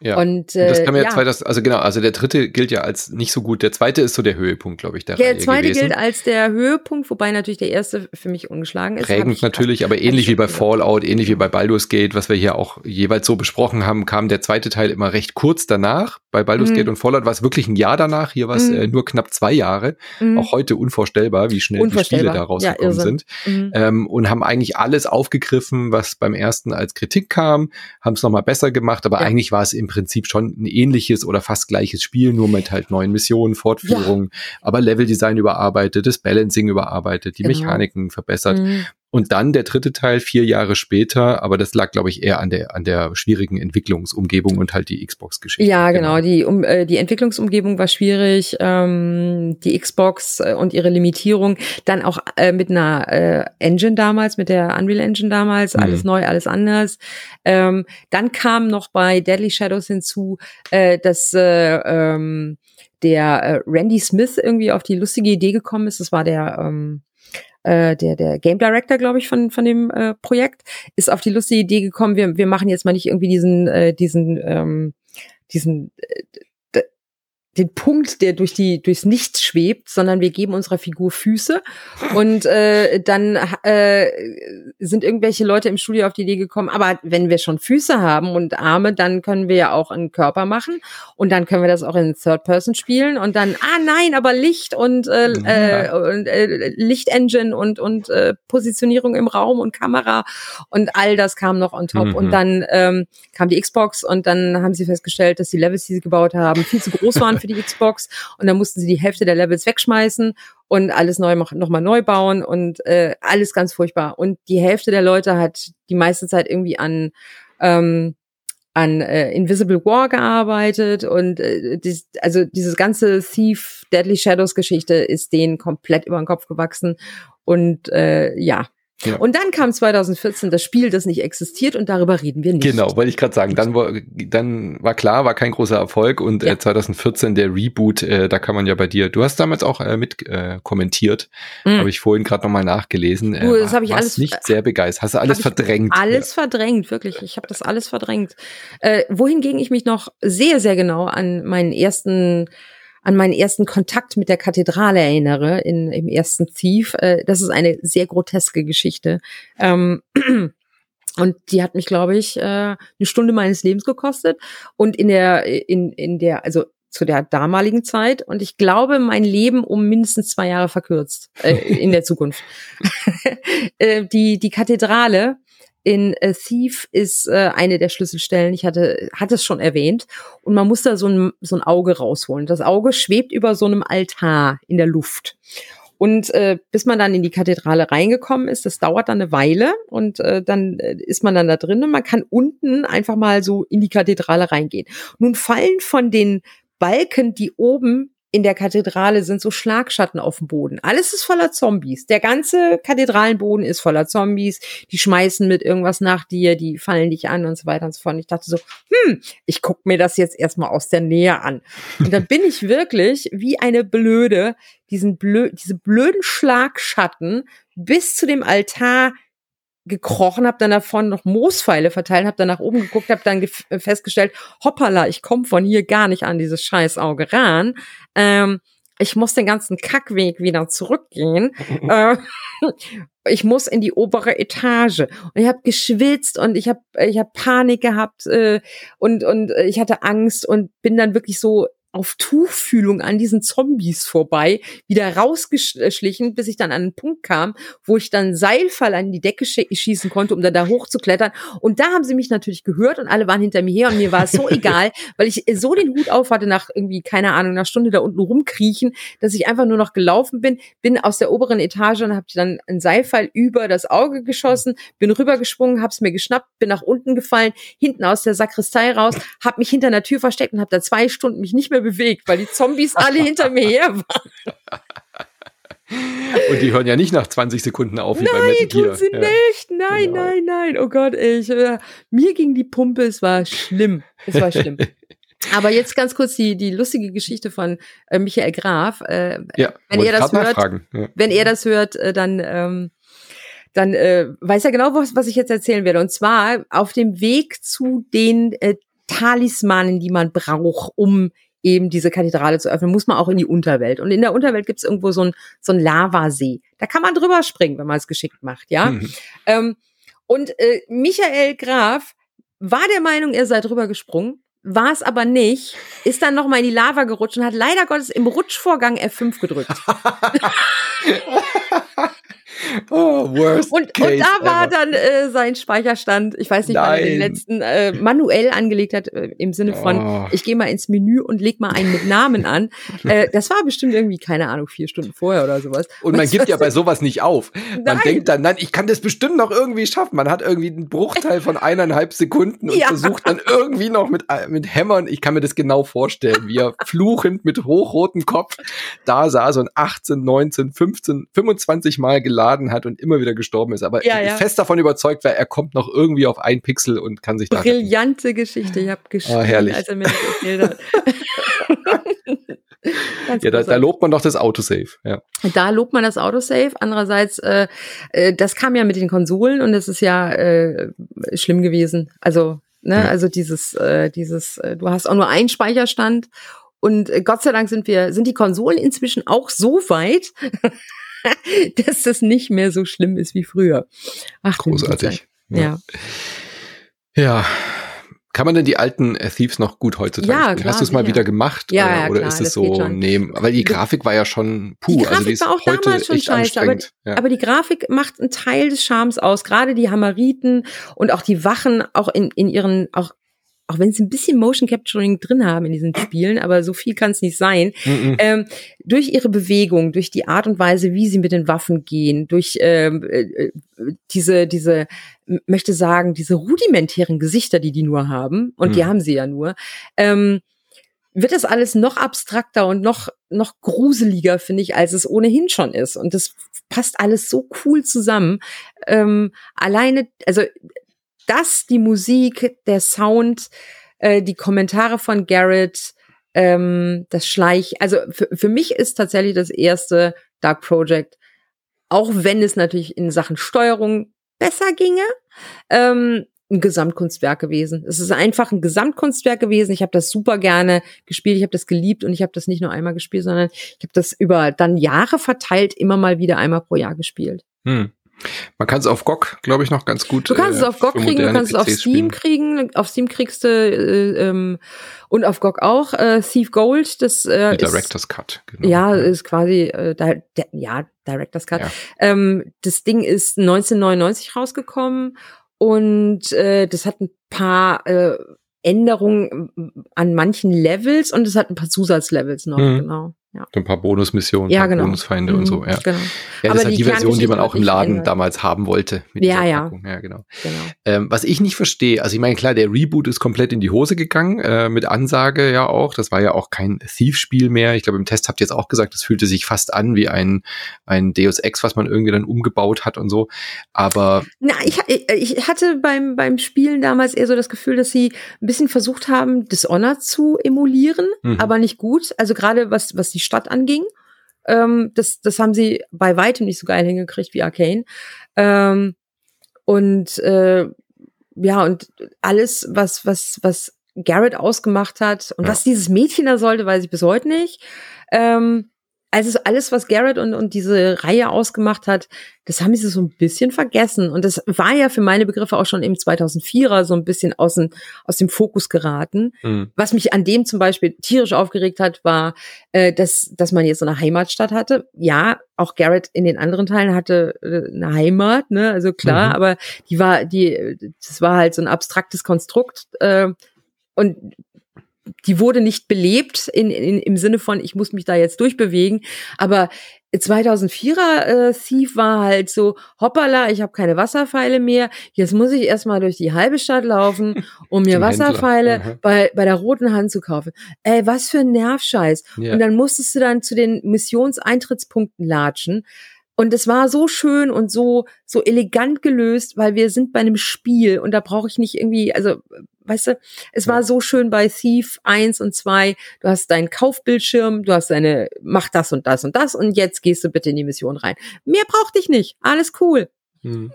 ja. Und, äh, das kam ja, ja. Zwei, also genau, also der dritte gilt ja als nicht so gut. Der zweite ist so der Höhepunkt, glaube ich, der, der zweite gewesen. gilt als der Höhepunkt, wobei natürlich der erste für mich ungeschlagen ist. Prägend natürlich, aber ähnlich wie bei Fallout, ähnlich wie bei Baldur's Gate, was wir hier auch jeweils so besprochen haben, kam der zweite Teil immer recht kurz danach. Bei Baldur's mhm. Gate und Fallout war es wirklich ein Jahr danach. Hier war es mhm. äh, nur knapp zwei Jahre. Mhm. Auch heute unvorstellbar, wie schnell die Spiele da rausgekommen ja, sind. Mhm. Ähm, und haben eigentlich alles aufgegriffen, was beim ersten als Kritik kam, haben es nochmal besser gemacht, aber ja. eigentlich war es im Prinzip schon ein ähnliches oder fast gleiches Spiel, nur mit halt neuen Missionen, Fortführungen, ja. aber Leveldesign überarbeitet, das Balancing überarbeitet, die genau. Mechaniken verbessert. Mhm. Und dann der dritte Teil vier Jahre später, aber das lag, glaube ich, eher an der an der schwierigen Entwicklungsumgebung und halt die Xbox-Geschichte. Ja, genau. genau. Die um, äh, die Entwicklungsumgebung war schwierig, ähm, die Xbox äh, und ihre Limitierung, dann auch äh, mit einer äh, Engine damals, mit der Unreal Engine damals, mhm. alles neu, alles anders. Ähm, dann kam noch bei Deadly Shadows hinzu, äh, dass äh, ähm, der äh, Randy Smith irgendwie auf die lustige Idee gekommen ist. Das war der ähm, äh, der, der Game Director, glaube ich, von, von dem äh, Projekt, ist auf die lustige Idee gekommen, wir, wir machen jetzt mal nicht irgendwie diesen, äh, diesen, ähm, diesen äh, den Punkt, der durch die durchs Nichts schwebt, sondern wir geben unserer Figur Füße. Und äh, dann äh, sind irgendwelche Leute im Studio auf die Idee gekommen, aber wenn wir schon Füße haben und Arme, dann können wir ja auch einen Körper machen. Und dann können wir das auch in Third Person spielen. Und dann ah nein, aber Licht und, äh, äh, und äh, Lichtengine und und äh, Positionierung im Raum und Kamera. Und all das kam noch on top. Mhm. und dann ähm, kam die Xbox und dann haben sie festgestellt, dass die Levels, die sie gebaut haben, viel zu groß waren für die Xbox und dann mussten sie die Hälfte der Levels wegschmeißen und alles neu nochmal neu bauen und äh, alles ganz furchtbar. Und die Hälfte der Leute hat die meiste Zeit irgendwie an ähm, an äh, Invisible War gearbeitet und äh, dies, also dieses ganze Thief Deadly Shadows Geschichte ist denen komplett über den Kopf gewachsen und äh, ja, ja. Und dann kam 2014 das Spiel, das nicht existiert und darüber reden wir nicht. Genau, wollte ich gerade sagen. Dann war, dann war klar, war kein großer Erfolg und ja. äh, 2014 der Reboot, äh, da kann man ja bei dir, du hast damals auch äh, mit äh, kommentiert, mhm. habe ich vorhin gerade nochmal nachgelesen. Äh, du, das habe ich alles nicht sehr begeistert. Hast du alles verdrängt? Alles ja. verdrängt, wirklich. Ich habe das alles verdrängt. Äh, wohingegen ich mich noch sehr, sehr genau an meinen ersten an meinen ersten Kontakt mit der Kathedrale erinnere, in, im ersten Thief. Äh, das ist eine sehr groteske Geschichte. Ähm, *clears throat* und die hat mich, glaube ich, äh, eine Stunde meines Lebens gekostet. Und in der, in, in der, also zu der damaligen Zeit und ich glaube, mein Leben um mindestens zwei Jahre verkürzt äh, in der *laughs* Zukunft. *laughs* äh, die, die Kathedrale in äh, Thief ist äh, eine der Schlüsselstellen. Ich hatte, hatte es schon erwähnt. Und man muss da so ein, so ein Auge rausholen. Das Auge schwebt über so einem Altar in der Luft. Und äh, bis man dann in die Kathedrale reingekommen ist, das dauert dann eine Weile und äh, dann äh, ist man dann da drin und man kann unten einfach mal so in die Kathedrale reingehen. Nun fallen von den Balken, die oben in der Kathedrale sind so Schlagschatten auf dem Boden. Alles ist voller Zombies. Der ganze Kathedralenboden ist voller Zombies. Die schmeißen mit irgendwas nach dir, die fallen dich an und so weiter und so fort. Und ich dachte so, hm, ich guck mir das jetzt erstmal aus der Nähe an. Und dann bin ich wirklich wie eine Blöde diesen blö diese blöden Schlagschatten bis zu dem Altar gekrochen, habe dann davon noch Moospfeile verteilt, habe dann nach oben geguckt, habe dann äh, festgestellt, hoppala, ich komme von hier gar nicht an dieses scheiß Auge ran. Ähm, ich muss den ganzen Kackweg wieder zurückgehen. *laughs* äh, ich muss in die obere Etage. Und ich habe geschwitzt und ich habe ich hab Panik gehabt äh, und, und ich hatte Angst und bin dann wirklich so auf Tuchfühlung an diesen Zombies vorbei, wieder rausgeschlichen, bis ich dann an einen Punkt kam, wo ich dann Seilfall an die Decke schießen konnte, um dann da hochzuklettern. Und da haben sie mich natürlich gehört und alle waren hinter mir her und mir war es so *laughs* egal, weil ich so den Hut auf hatte nach irgendwie, keine Ahnung, einer Stunde da unten rumkriechen, dass ich einfach nur noch gelaufen bin, bin aus der oberen Etage und habe dann einen Seilfall über das Auge geschossen, bin rübergesprungen, hab's mir geschnappt, bin nach unten gefallen, hinten aus der Sakristei raus, hab mich hinter einer Tür versteckt und habe da zwei Stunden mich nicht mehr mehr bewegt, weil die Zombies alle hinter mir her waren. *laughs* Und die hören ja nicht nach 20 Sekunden auf wie nein, bei Metal Gear. Nein, tun sie ja. nicht. Nein, genau. nein, nein. Oh Gott, ich, äh, mir ging die Pumpe, es war schlimm. Es war schlimm. *laughs* Aber jetzt ganz kurz die, die lustige Geschichte von äh, Michael Graf. Äh, ja, wenn ihr das hört, ja. wenn er das hört, äh, dann, ähm, dann äh, weiß er genau, was, was ich jetzt erzählen werde. Und zwar auf dem Weg zu den äh, Talismanen, die man braucht, um eben diese Kathedrale zu öffnen, muss man auch in die Unterwelt. Und in der Unterwelt gibt es irgendwo so ein, so ein Lavasee. Da kann man drüber springen, wenn man es geschickt macht, ja. Mhm. Ähm, und äh, Michael Graf war der Meinung, er sei drüber gesprungen, war es aber nicht, ist dann nochmal in die Lava gerutscht und hat leider Gottes im Rutschvorgang F5 gedrückt. *laughs* *laughs* *laughs* Oh, worst und, case und da war ever. dann äh, sein Speicherstand, ich weiß nicht, Nein. wann er den letzten äh, manuell angelegt hat, äh, im Sinne von, oh. ich gehe mal ins Menü und leg mal einen mit Namen an. *laughs* Äh, das war bestimmt irgendwie, keine Ahnung, vier Stunden vorher oder sowas. Und man gibt ja bei sowas nicht auf. Man nein. denkt dann, nein, ich kann das bestimmt noch irgendwie schaffen. Man hat irgendwie einen Bruchteil von eineinhalb Sekunden und ja. versucht dann irgendwie noch mit, äh, mit Hämmern, ich kann mir das genau vorstellen, wie er fluchend mit hochrotem Kopf da saß und 18, 19, 15, 25 Mal geladen geladen hat und immer wieder gestorben ist. Aber ja, ja. fest davon überzeugt war, er kommt noch irgendwie auf ein Pixel und kann sich da. Brillante Geschichte. Ich habe geschrieben, oh, als er mir das erzählt hat. *laughs* ja, da, da, lobt man doch das Autosave. Ja. Da lobt man das Autosave. Andererseits, äh, äh, das kam ja mit den Konsolen und das ist ja äh, schlimm gewesen. Also, ne, ja. also dieses, äh, dieses, äh, du hast auch nur einen Speicherstand und äh, Gott sei Dank sind wir, sind die Konsolen inzwischen auch so weit, *laughs* *laughs* dass das nicht mehr so schlimm ist wie früher. Ach, großartig. Ja. ja. Kann man denn die alten äh, Thieves noch gut heutzutage ja, spielen? Hast du es mal ja. wieder gemacht? Ja, oder, ja, oder klar, ist es so, nee, weil die Grafik war ja schon puh, die Grafik also die ist war auch heute damals schon scheiße, aber, aber die Grafik macht einen Teil des Charmes aus, gerade die Hamariten und auch die Wachen auch in, in ihren, auch auch wenn sie ein bisschen Motion Capturing drin haben in diesen Spielen, aber so viel kann es nicht sein, mhm. ähm, durch ihre Bewegung, durch die Art und Weise, wie sie mit den Waffen gehen, durch ähm, äh, äh diese, diese, möchte sagen, diese rudimentären Gesichter, die die nur haben, und mhm. die haben sie ja nur, ähm, wird das alles noch abstrakter und noch, noch gruseliger, finde ich, als es ohnehin schon ist. Und das passt alles so cool zusammen. Ähm, alleine, also das, die Musik, der Sound, äh, die Kommentare von Garrett, ähm, das Schleich, also für, mich ist tatsächlich das erste Dark Project, auch wenn es natürlich in Sachen Steuerung besser ginge, ähm, ein Gesamtkunstwerk gewesen. Es ist einfach ein Gesamtkunstwerk gewesen. Ich habe das super gerne gespielt, ich habe das geliebt und ich habe das nicht nur einmal gespielt, sondern ich habe das über dann Jahre verteilt immer mal wieder einmal pro Jahr gespielt. Hm. Man kann es auf GOG, glaube ich, noch ganz gut. Du kannst äh, es auf GOG kriegen, du kannst PCs es auf Steam spielen. kriegen. Auf Steam kriegst du äh, ähm, und auf GOG auch äh, Thief Gold. Das äh, Die Director's ist, Cut. Genau. Ja, ist quasi äh, da, der, ja Director's Cut. Ja. Ähm, das Ding ist 1999 rausgekommen und äh, das hat ein paar äh, Änderungen an manchen Levels und es hat ein paar Zusatzlevels noch, mhm. genau. Ja. ein paar Bonusmissionen, ja, genau. Bonusfeinde mhm, und so. Mhm, ja, genau. ja das Aber ist halt die, Version, die man auch im Laden damals haben wollte. ja, ja. Ja, genau. genau. Ähm, was ich nicht verstehe, also ich meine, klar, der Reboot ist komplett in die Hose gegangen, äh, mit Ansage ja auch. Das war ja auch kein Thief-Spiel mehr. Ich glaube, im Test habt ihr jetzt auch gesagt, das fühlte sich fast an wie ein, ein Deus Ex, was man irgendwie dann umgebaut hat und so. Aber. Na, ich, ich hatte beim, beim Spielen damals eher so das Gefühl, dass sie ein bisschen versucht haben, Dishonor zu emulieren, mhm. aber nicht gut. Also gerade was, was die Stadt anging. Ähm, das, das haben sie bei weitem nicht so geil hingekriegt wie Arcane. Ähm, und äh, ja, und alles, was, was, was Garrett ausgemacht hat und ja. was dieses Mädchen da sollte, weiß ich bis heute nicht. Ähm, also alles, was Garrett und, und diese Reihe ausgemacht hat, das haben sie so ein bisschen vergessen. Und das war ja für meine Begriffe auch schon im 2004er so ein bisschen aus dem, aus dem Fokus geraten. Mhm. Was mich an dem zum Beispiel tierisch aufgeregt hat, war, äh, dass, dass man jetzt so eine Heimatstadt hatte. Ja, auch Garrett in den anderen Teilen hatte äh, eine Heimat, ne, also klar, mhm. aber die war, die, das war halt so ein abstraktes Konstrukt. Äh, und die wurde nicht belebt in, in, im Sinne von, ich muss mich da jetzt durchbewegen. Aber 2004er äh, Thief war halt so, hoppala, ich habe keine Wasserpfeile mehr. Jetzt muss ich erstmal durch die halbe Stadt laufen, um mir Wasserpfeile bei, bei der roten Hand zu kaufen. Ey, was für ein Nervscheiß. Ja. Und dann musstest du dann zu den Missionseintrittspunkten latschen. Und es war so schön und so, so elegant gelöst, weil wir sind bei einem Spiel und da brauche ich nicht irgendwie, also weißt du, es ja. war so schön bei Thief 1 und 2, du hast deinen Kaufbildschirm, du hast deine, mach das und das und das und jetzt gehst du bitte in die Mission rein. Mehr brauchte ich nicht, alles cool. Hm.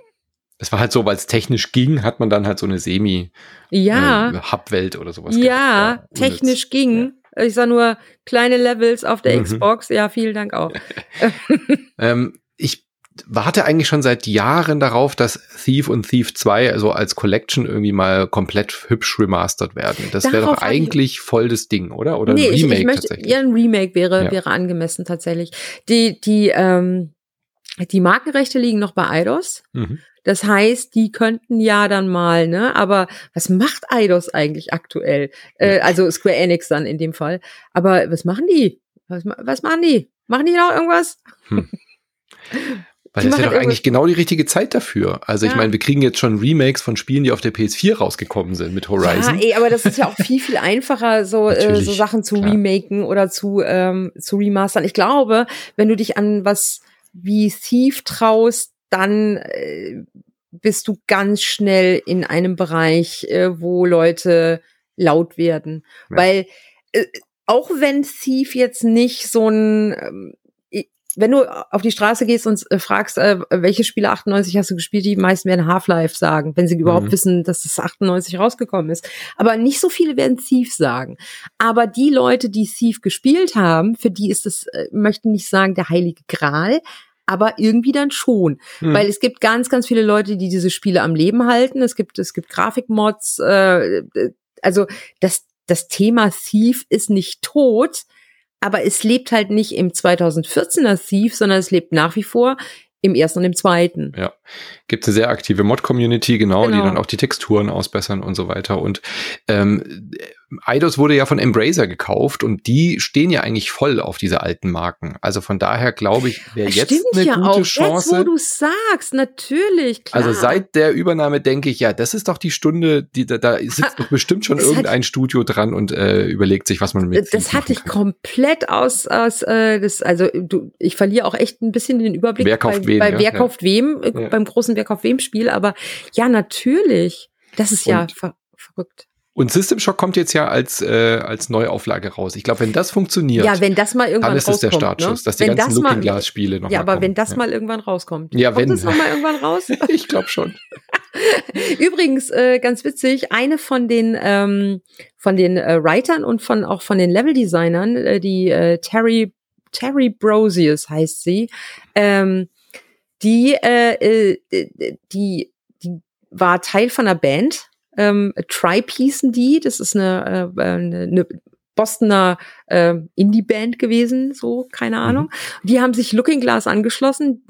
Es war halt so, weil es technisch ging, hat man dann halt so eine Semi ja. Äh, Hub-Welt oder sowas. Ja, ja technisch ging. Ich sah nur kleine Levels auf der mhm. Xbox. Ja, vielen Dank auch. *laughs* ähm, ich warte eigentlich schon seit Jahren darauf, dass Thief und Thief 2 also als Collection irgendwie mal komplett hübsch remastert werden. Das wäre doch eigentlich voll das Ding, oder? Oder nee, ein Remake ich, ich möchte, tatsächlich. Ja, ein Remake wäre, ja. wäre angemessen tatsächlich. Die, die, ähm, die Markenrechte liegen noch bei Eidos. Mhm. Das heißt, die könnten ja dann mal, ne? Aber was macht Eidos eigentlich aktuell? Äh, also Square Enix dann in dem Fall. Aber was machen die? Was, was machen die? Machen die noch irgendwas? Hm. *laughs* Weil das wäre doch eigentlich genau die richtige Zeit dafür. Also ja. ich meine, wir kriegen jetzt schon Remakes von Spielen, die auf der PS4 rausgekommen sind mit Horizon. Ja, ey, aber das ist ja auch viel, viel *laughs* einfacher, so, äh, so Sachen zu klar. remaken oder zu, ähm, zu remastern. Ich glaube, wenn du dich an was wie Thief traust, dann äh, bist du ganz schnell in einem Bereich, äh, wo Leute laut werden. Ja. Weil äh, auch wenn Thief jetzt nicht so ein ähm, wenn du auf die Straße gehst und äh, fragst, äh, welche Spiele 98 hast du gespielt, die meisten werden Half-Life sagen, wenn sie überhaupt mhm. wissen, dass das 98 rausgekommen ist. Aber nicht so viele werden Thief sagen. Aber die Leute, die Thief gespielt haben, für die ist es, äh, möchten nicht sagen, der heilige Gral, aber irgendwie dann schon. Mhm. Weil es gibt ganz, ganz viele Leute, die diese Spiele am Leben halten. Es gibt, es gibt Grafikmods, äh, also das, das Thema Thief ist nicht tot, aber es lebt halt nicht im 2014er Thief, sondern es lebt nach wie vor im ersten und im zweiten. Ja. gibt es eine sehr aktive Mod-Community, genau, genau, die dann auch die Texturen ausbessern und so weiter. Und ähm, Eidos wurde ja von Embracer gekauft und die stehen ja eigentlich voll auf diese alten Marken. Also von daher glaube ich, wäre jetzt eine ja gute auch. Chance. Jetzt, wo du sagst, natürlich, klar. Also seit der Übernahme denke ich, ja, das ist doch die Stunde, die da, da *laughs* sitzt doch bestimmt schon irgendein hat, Studio dran und äh, überlegt sich, was man mit Das hatte ich komplett aus, aus äh, das, also du, ich verliere auch echt ein bisschen den Überblick wer kauft bei, wen, bei ja, wer kauft wem, äh, ja. beim großen Wer kauft wem Spiel, aber ja, natürlich. Das ist ja ver verrückt. Und System Shock kommt jetzt ja als, äh, als Neuauflage raus. Ich glaube, wenn das funktioniert, ja, wenn das mal irgendwann dann ist es der Startschuss, ne? dass die wenn ganzen Looking Glass Spiele noch Ja, aber kommen. wenn das ja. mal irgendwann rauskommt. Ja, kommt wenn. das noch mal irgendwann raus? *laughs* ich glaube schon. *laughs* Übrigens, äh, ganz witzig, eine von den ähm, von den äh, Writern und von auch von den Level-Designern, äh, die äh, Terry Terry Brosius heißt sie, ähm, die, äh, äh, die, die war Teil von einer Band, ähm, Tribe hießen die, das ist eine, äh, eine, eine Bostoner äh, Indie-Band gewesen, so, keine mhm. Ahnung. Mhm. Die haben sich Looking Glass angeschlossen.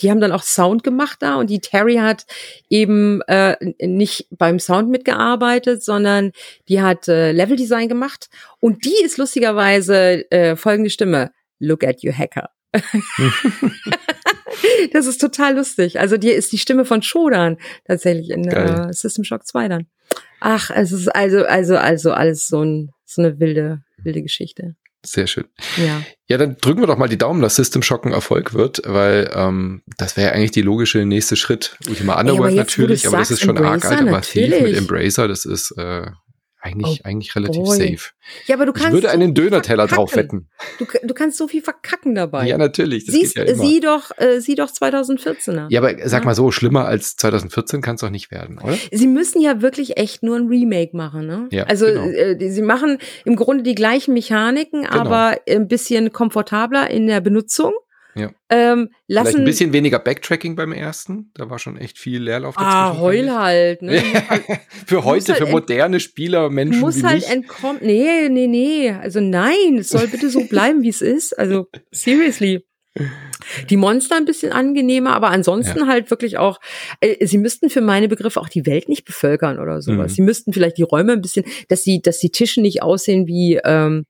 Die haben dann auch Sound gemacht da und die Terry hat eben äh, nicht beim Sound mitgearbeitet, sondern die hat äh, Leveldesign gemacht und die ist lustigerweise äh, folgende Stimme. Look at you Hacker. *laughs* das ist total lustig. Also die ist die Stimme von Shodan tatsächlich in äh, System Shock 2 dann. Ach, es ist also, also, also alles so, ein, so eine wilde, wilde Geschichte. Sehr schön. Ja. Ja, dann drücken wir doch mal die Daumen, dass System Shock ein Erfolg wird, weil ähm, das wäre ja eigentlich die logische nächste Schritt. Ultima Underworld Ey, aber jetzt, natürlich, aber das ist schon Embracer, arg alt, aber Thief mit Embracer, das ist äh, eigentlich, oh, eigentlich relativ boy. safe. Ja, aber du kannst. Ich würde so einen Döner-Teller drauf wetten. Du, du kannst so viel verkacken dabei. Ja, natürlich. Das Siehst, ja sieh doch, äh, sieh doch 2014er. Ja, aber sag ja. mal so, schlimmer als 2014 kann es doch nicht werden, oder? Sie müssen ja wirklich echt nur ein Remake machen, ne? Ja, also, genau. äh, sie machen im Grunde die gleichen Mechaniken, genau. aber ein bisschen komfortabler in der Benutzung. Ja. Ähm, lassen, Vielleicht ein bisschen weniger Backtracking beim ersten. Da war schon echt viel Leerlauf dazwischen. Ah, heul halt. Ne? *laughs* für heute, halt für moderne Spieler, Menschen muss wie halt mich. entkommen. Nee, nee, nee. Also nein, es soll bitte so bleiben, wie es ist. Also *laughs* seriously. Die Monster ein bisschen angenehmer, aber ansonsten ja. halt wirklich auch, äh, sie müssten für meine Begriffe auch die Welt nicht bevölkern oder sowas. Mhm. Sie müssten vielleicht die Räume ein bisschen, dass sie, dass die Tische nicht aussehen wie, ähm,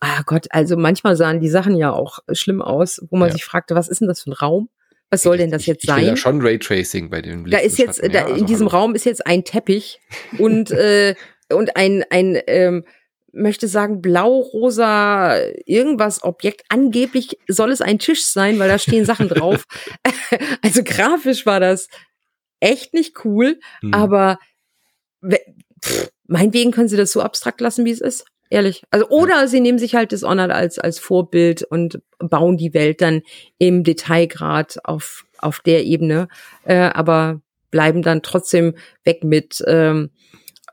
ah Gott, also manchmal sahen die Sachen ja auch schlimm aus, wo man ja. sich fragte, was ist denn das für ein Raum? Was soll denn das jetzt ich, sein? Ich da schon Raytracing bei den Da ist jetzt, da, also in diesem hallo. Raum ist jetzt ein Teppich und äh, und ein ein ähm, möchte sagen blau-rosa irgendwas Objekt. Angeblich soll es ein Tisch sein, weil da stehen Sachen drauf. *laughs* *laughs* also grafisch war das echt nicht cool, hm. aber pff, meinetwegen können sie das so abstrakt lassen, wie es ist. Ehrlich. Also, oder sie nehmen sich halt Dishonored als, als Vorbild und bauen die Welt dann im Detailgrad auf, auf der Ebene, äh, aber bleiben dann trotzdem weg mit, ähm,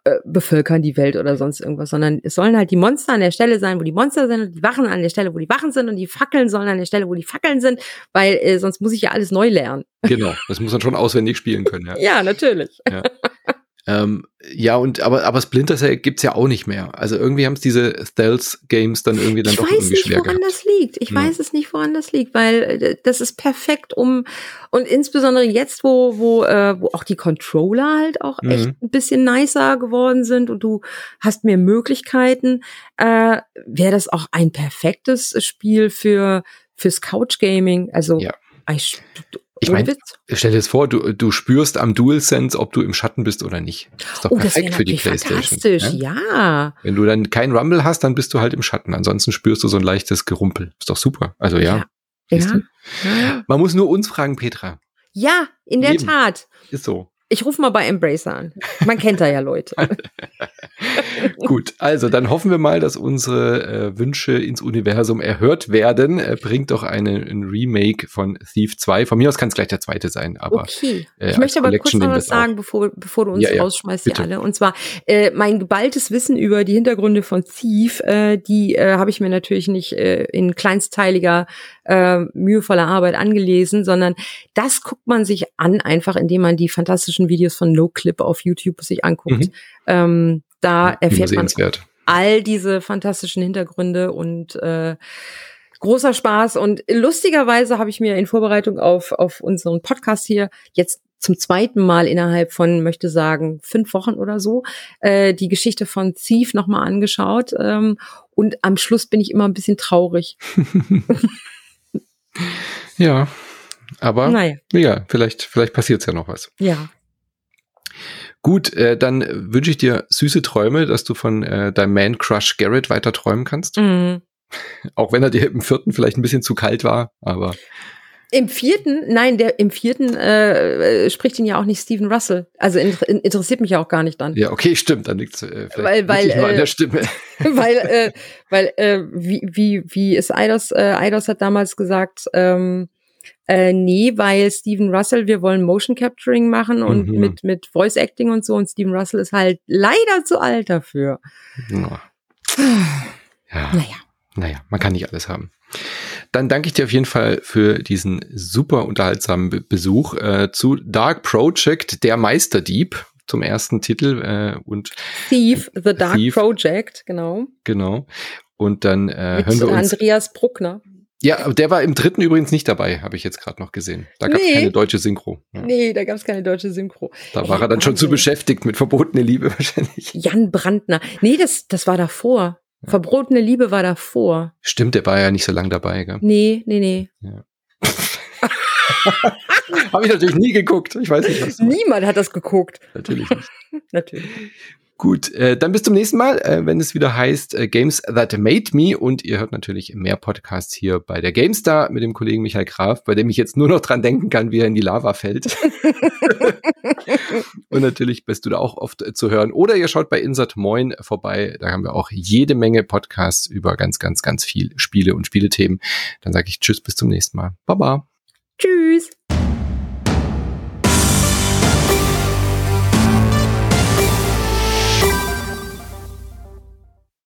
äh, bevölkern die Welt oder sonst irgendwas, sondern es sollen halt die Monster an der Stelle sein, wo die Monster sind und die Wachen an der Stelle, wo die Wachen sind und die Fackeln sollen an der Stelle, wo die Fackeln sind, weil äh, sonst muss ich ja alles neu lernen. Genau, das muss man schon auswendig spielen können. Ja, *laughs* ja natürlich. Ja. *laughs* Ähm, ja, und aber, aber Splinter Cell gibt's ja auch nicht mehr. Also irgendwie haben es diese Stealth-Games dann irgendwie dann ich doch irgendwie nicht, schwer Ich weiß nicht, woran gehabt. das liegt. Ich ja. weiß es nicht, woran das liegt, weil äh, das ist perfekt um und insbesondere jetzt, wo wo äh, wo auch die Controller halt auch mhm. echt ein bisschen nicer geworden sind und du hast mehr Möglichkeiten, äh, wäre das auch ein perfektes Spiel für fürs Couch Gaming. Also ja. ich, ich meine, stell dir das vor, du, du spürst am DualSense, ob du im Schatten bist oder nicht. Das ist doch oh, perfekt das für die Playstation. Fantastisch, ja? ja. Wenn du dann kein Rumble hast, dann bist du halt im Schatten. Ansonsten spürst du so ein leichtes Gerumpel. Ist doch super. Also ja. ja. ja. Man muss nur uns fragen, Petra. Ja, in der Eben. Tat. Ist so. Ich rufe mal bei Embracer an. Man kennt da ja Leute. *laughs* Gut, also dann hoffen wir mal, dass unsere äh, Wünsche ins Universum erhört werden. Äh, bringt doch eine, ein Remake von Thief 2. Von mir aus kann es gleich der zweite sein, aber. Okay. Äh, ich möchte aber kurz noch was sagen, bevor, bevor du uns ja, ja. rausschmeißt, hier alle. Und zwar äh, mein geballtes Wissen über die Hintergründe von Thief, äh, die äh, habe ich mir natürlich nicht äh, in kleinstteiliger äh, mühevoller Arbeit angelesen, sondern das guckt man sich an, einfach indem man die fantastischen Videos von No Clip auf YouTube sich anguckt. Mhm. Ähm, da erfährt man all diese fantastischen Hintergründe und äh, großer Spaß und lustigerweise habe ich mir in Vorbereitung auf, auf unseren Podcast hier jetzt zum zweiten Mal innerhalb von, möchte sagen, fünf Wochen oder so, äh, die Geschichte von Thief nochmal angeschaut. Ähm, und am Schluss bin ich immer ein bisschen traurig. *laughs* *laughs* ja, aber naja. ja, vielleicht, vielleicht passiert ja noch was. Ja. Gut, äh, dann wünsche ich dir süße Träume, dass du von äh, deinem Man Crush Garrett weiter träumen kannst. Mhm. *laughs* Auch wenn er dir im vierten vielleicht ein bisschen zu kalt war, aber. Im vierten, nein, der im vierten äh, äh spricht ihn ja auch nicht Steven Russell. Also inter interessiert mich ja auch gar nicht dann. Ja, okay, stimmt, dann liegt äh, weil, weil, äh, an der Stimme. *laughs* weil, äh, weil äh, wie wie wie ist Eidos? Äh, Eidos hat damals gesagt, ähm, äh, nee, weil Steven Russell, wir wollen Motion Capturing machen und mhm. mit mit Voice Acting und so und Steven Russell ist halt leider zu alt dafür. Ja. ja. Naja. Naja, man kann nicht alles haben. Dann danke ich dir auf jeden Fall für diesen super unterhaltsamen Be Besuch äh, zu Dark Project, der Meisterdieb zum ersten Titel äh, und Thief, The Dark Thief. Project, genau. Genau. Und dann äh, hören wir uns Andreas Bruckner. Ja, der war im dritten übrigens nicht dabei, habe ich jetzt gerade noch gesehen. Da gab es nee. keine deutsche Synchro. Ja. Nee, da gab es keine deutsche Synchro. Da Ey, war er dann schon zu beschäftigt mit verbotene Liebe *laughs* wahrscheinlich. Jan Brandner. Nee, das, das war davor. Ja. Verbotene Liebe war davor. Stimmt, der war ja nicht so lang dabei, gell? Nee, nee, nee. Ja. *laughs* Habe ich natürlich nie geguckt. Ich weiß nicht, was. Niemand hat das geguckt. Natürlich nicht. *laughs* natürlich. Gut, äh, dann bis zum nächsten Mal, äh, wenn es wieder heißt äh, Games That Made Me und ihr hört natürlich mehr Podcasts hier bei der GameStar mit dem Kollegen Michael Graf, bei dem ich jetzt nur noch dran denken kann, wie er in die Lava fällt. *laughs* und natürlich bist du da auch oft äh, zu hören. Oder ihr schaut bei Insert Moin vorbei, da haben wir auch jede Menge Podcasts über ganz, ganz, ganz viel Spiele und Spielethemen. Dann sage ich Tschüss, bis zum nächsten Mal. Baba. Tschüss.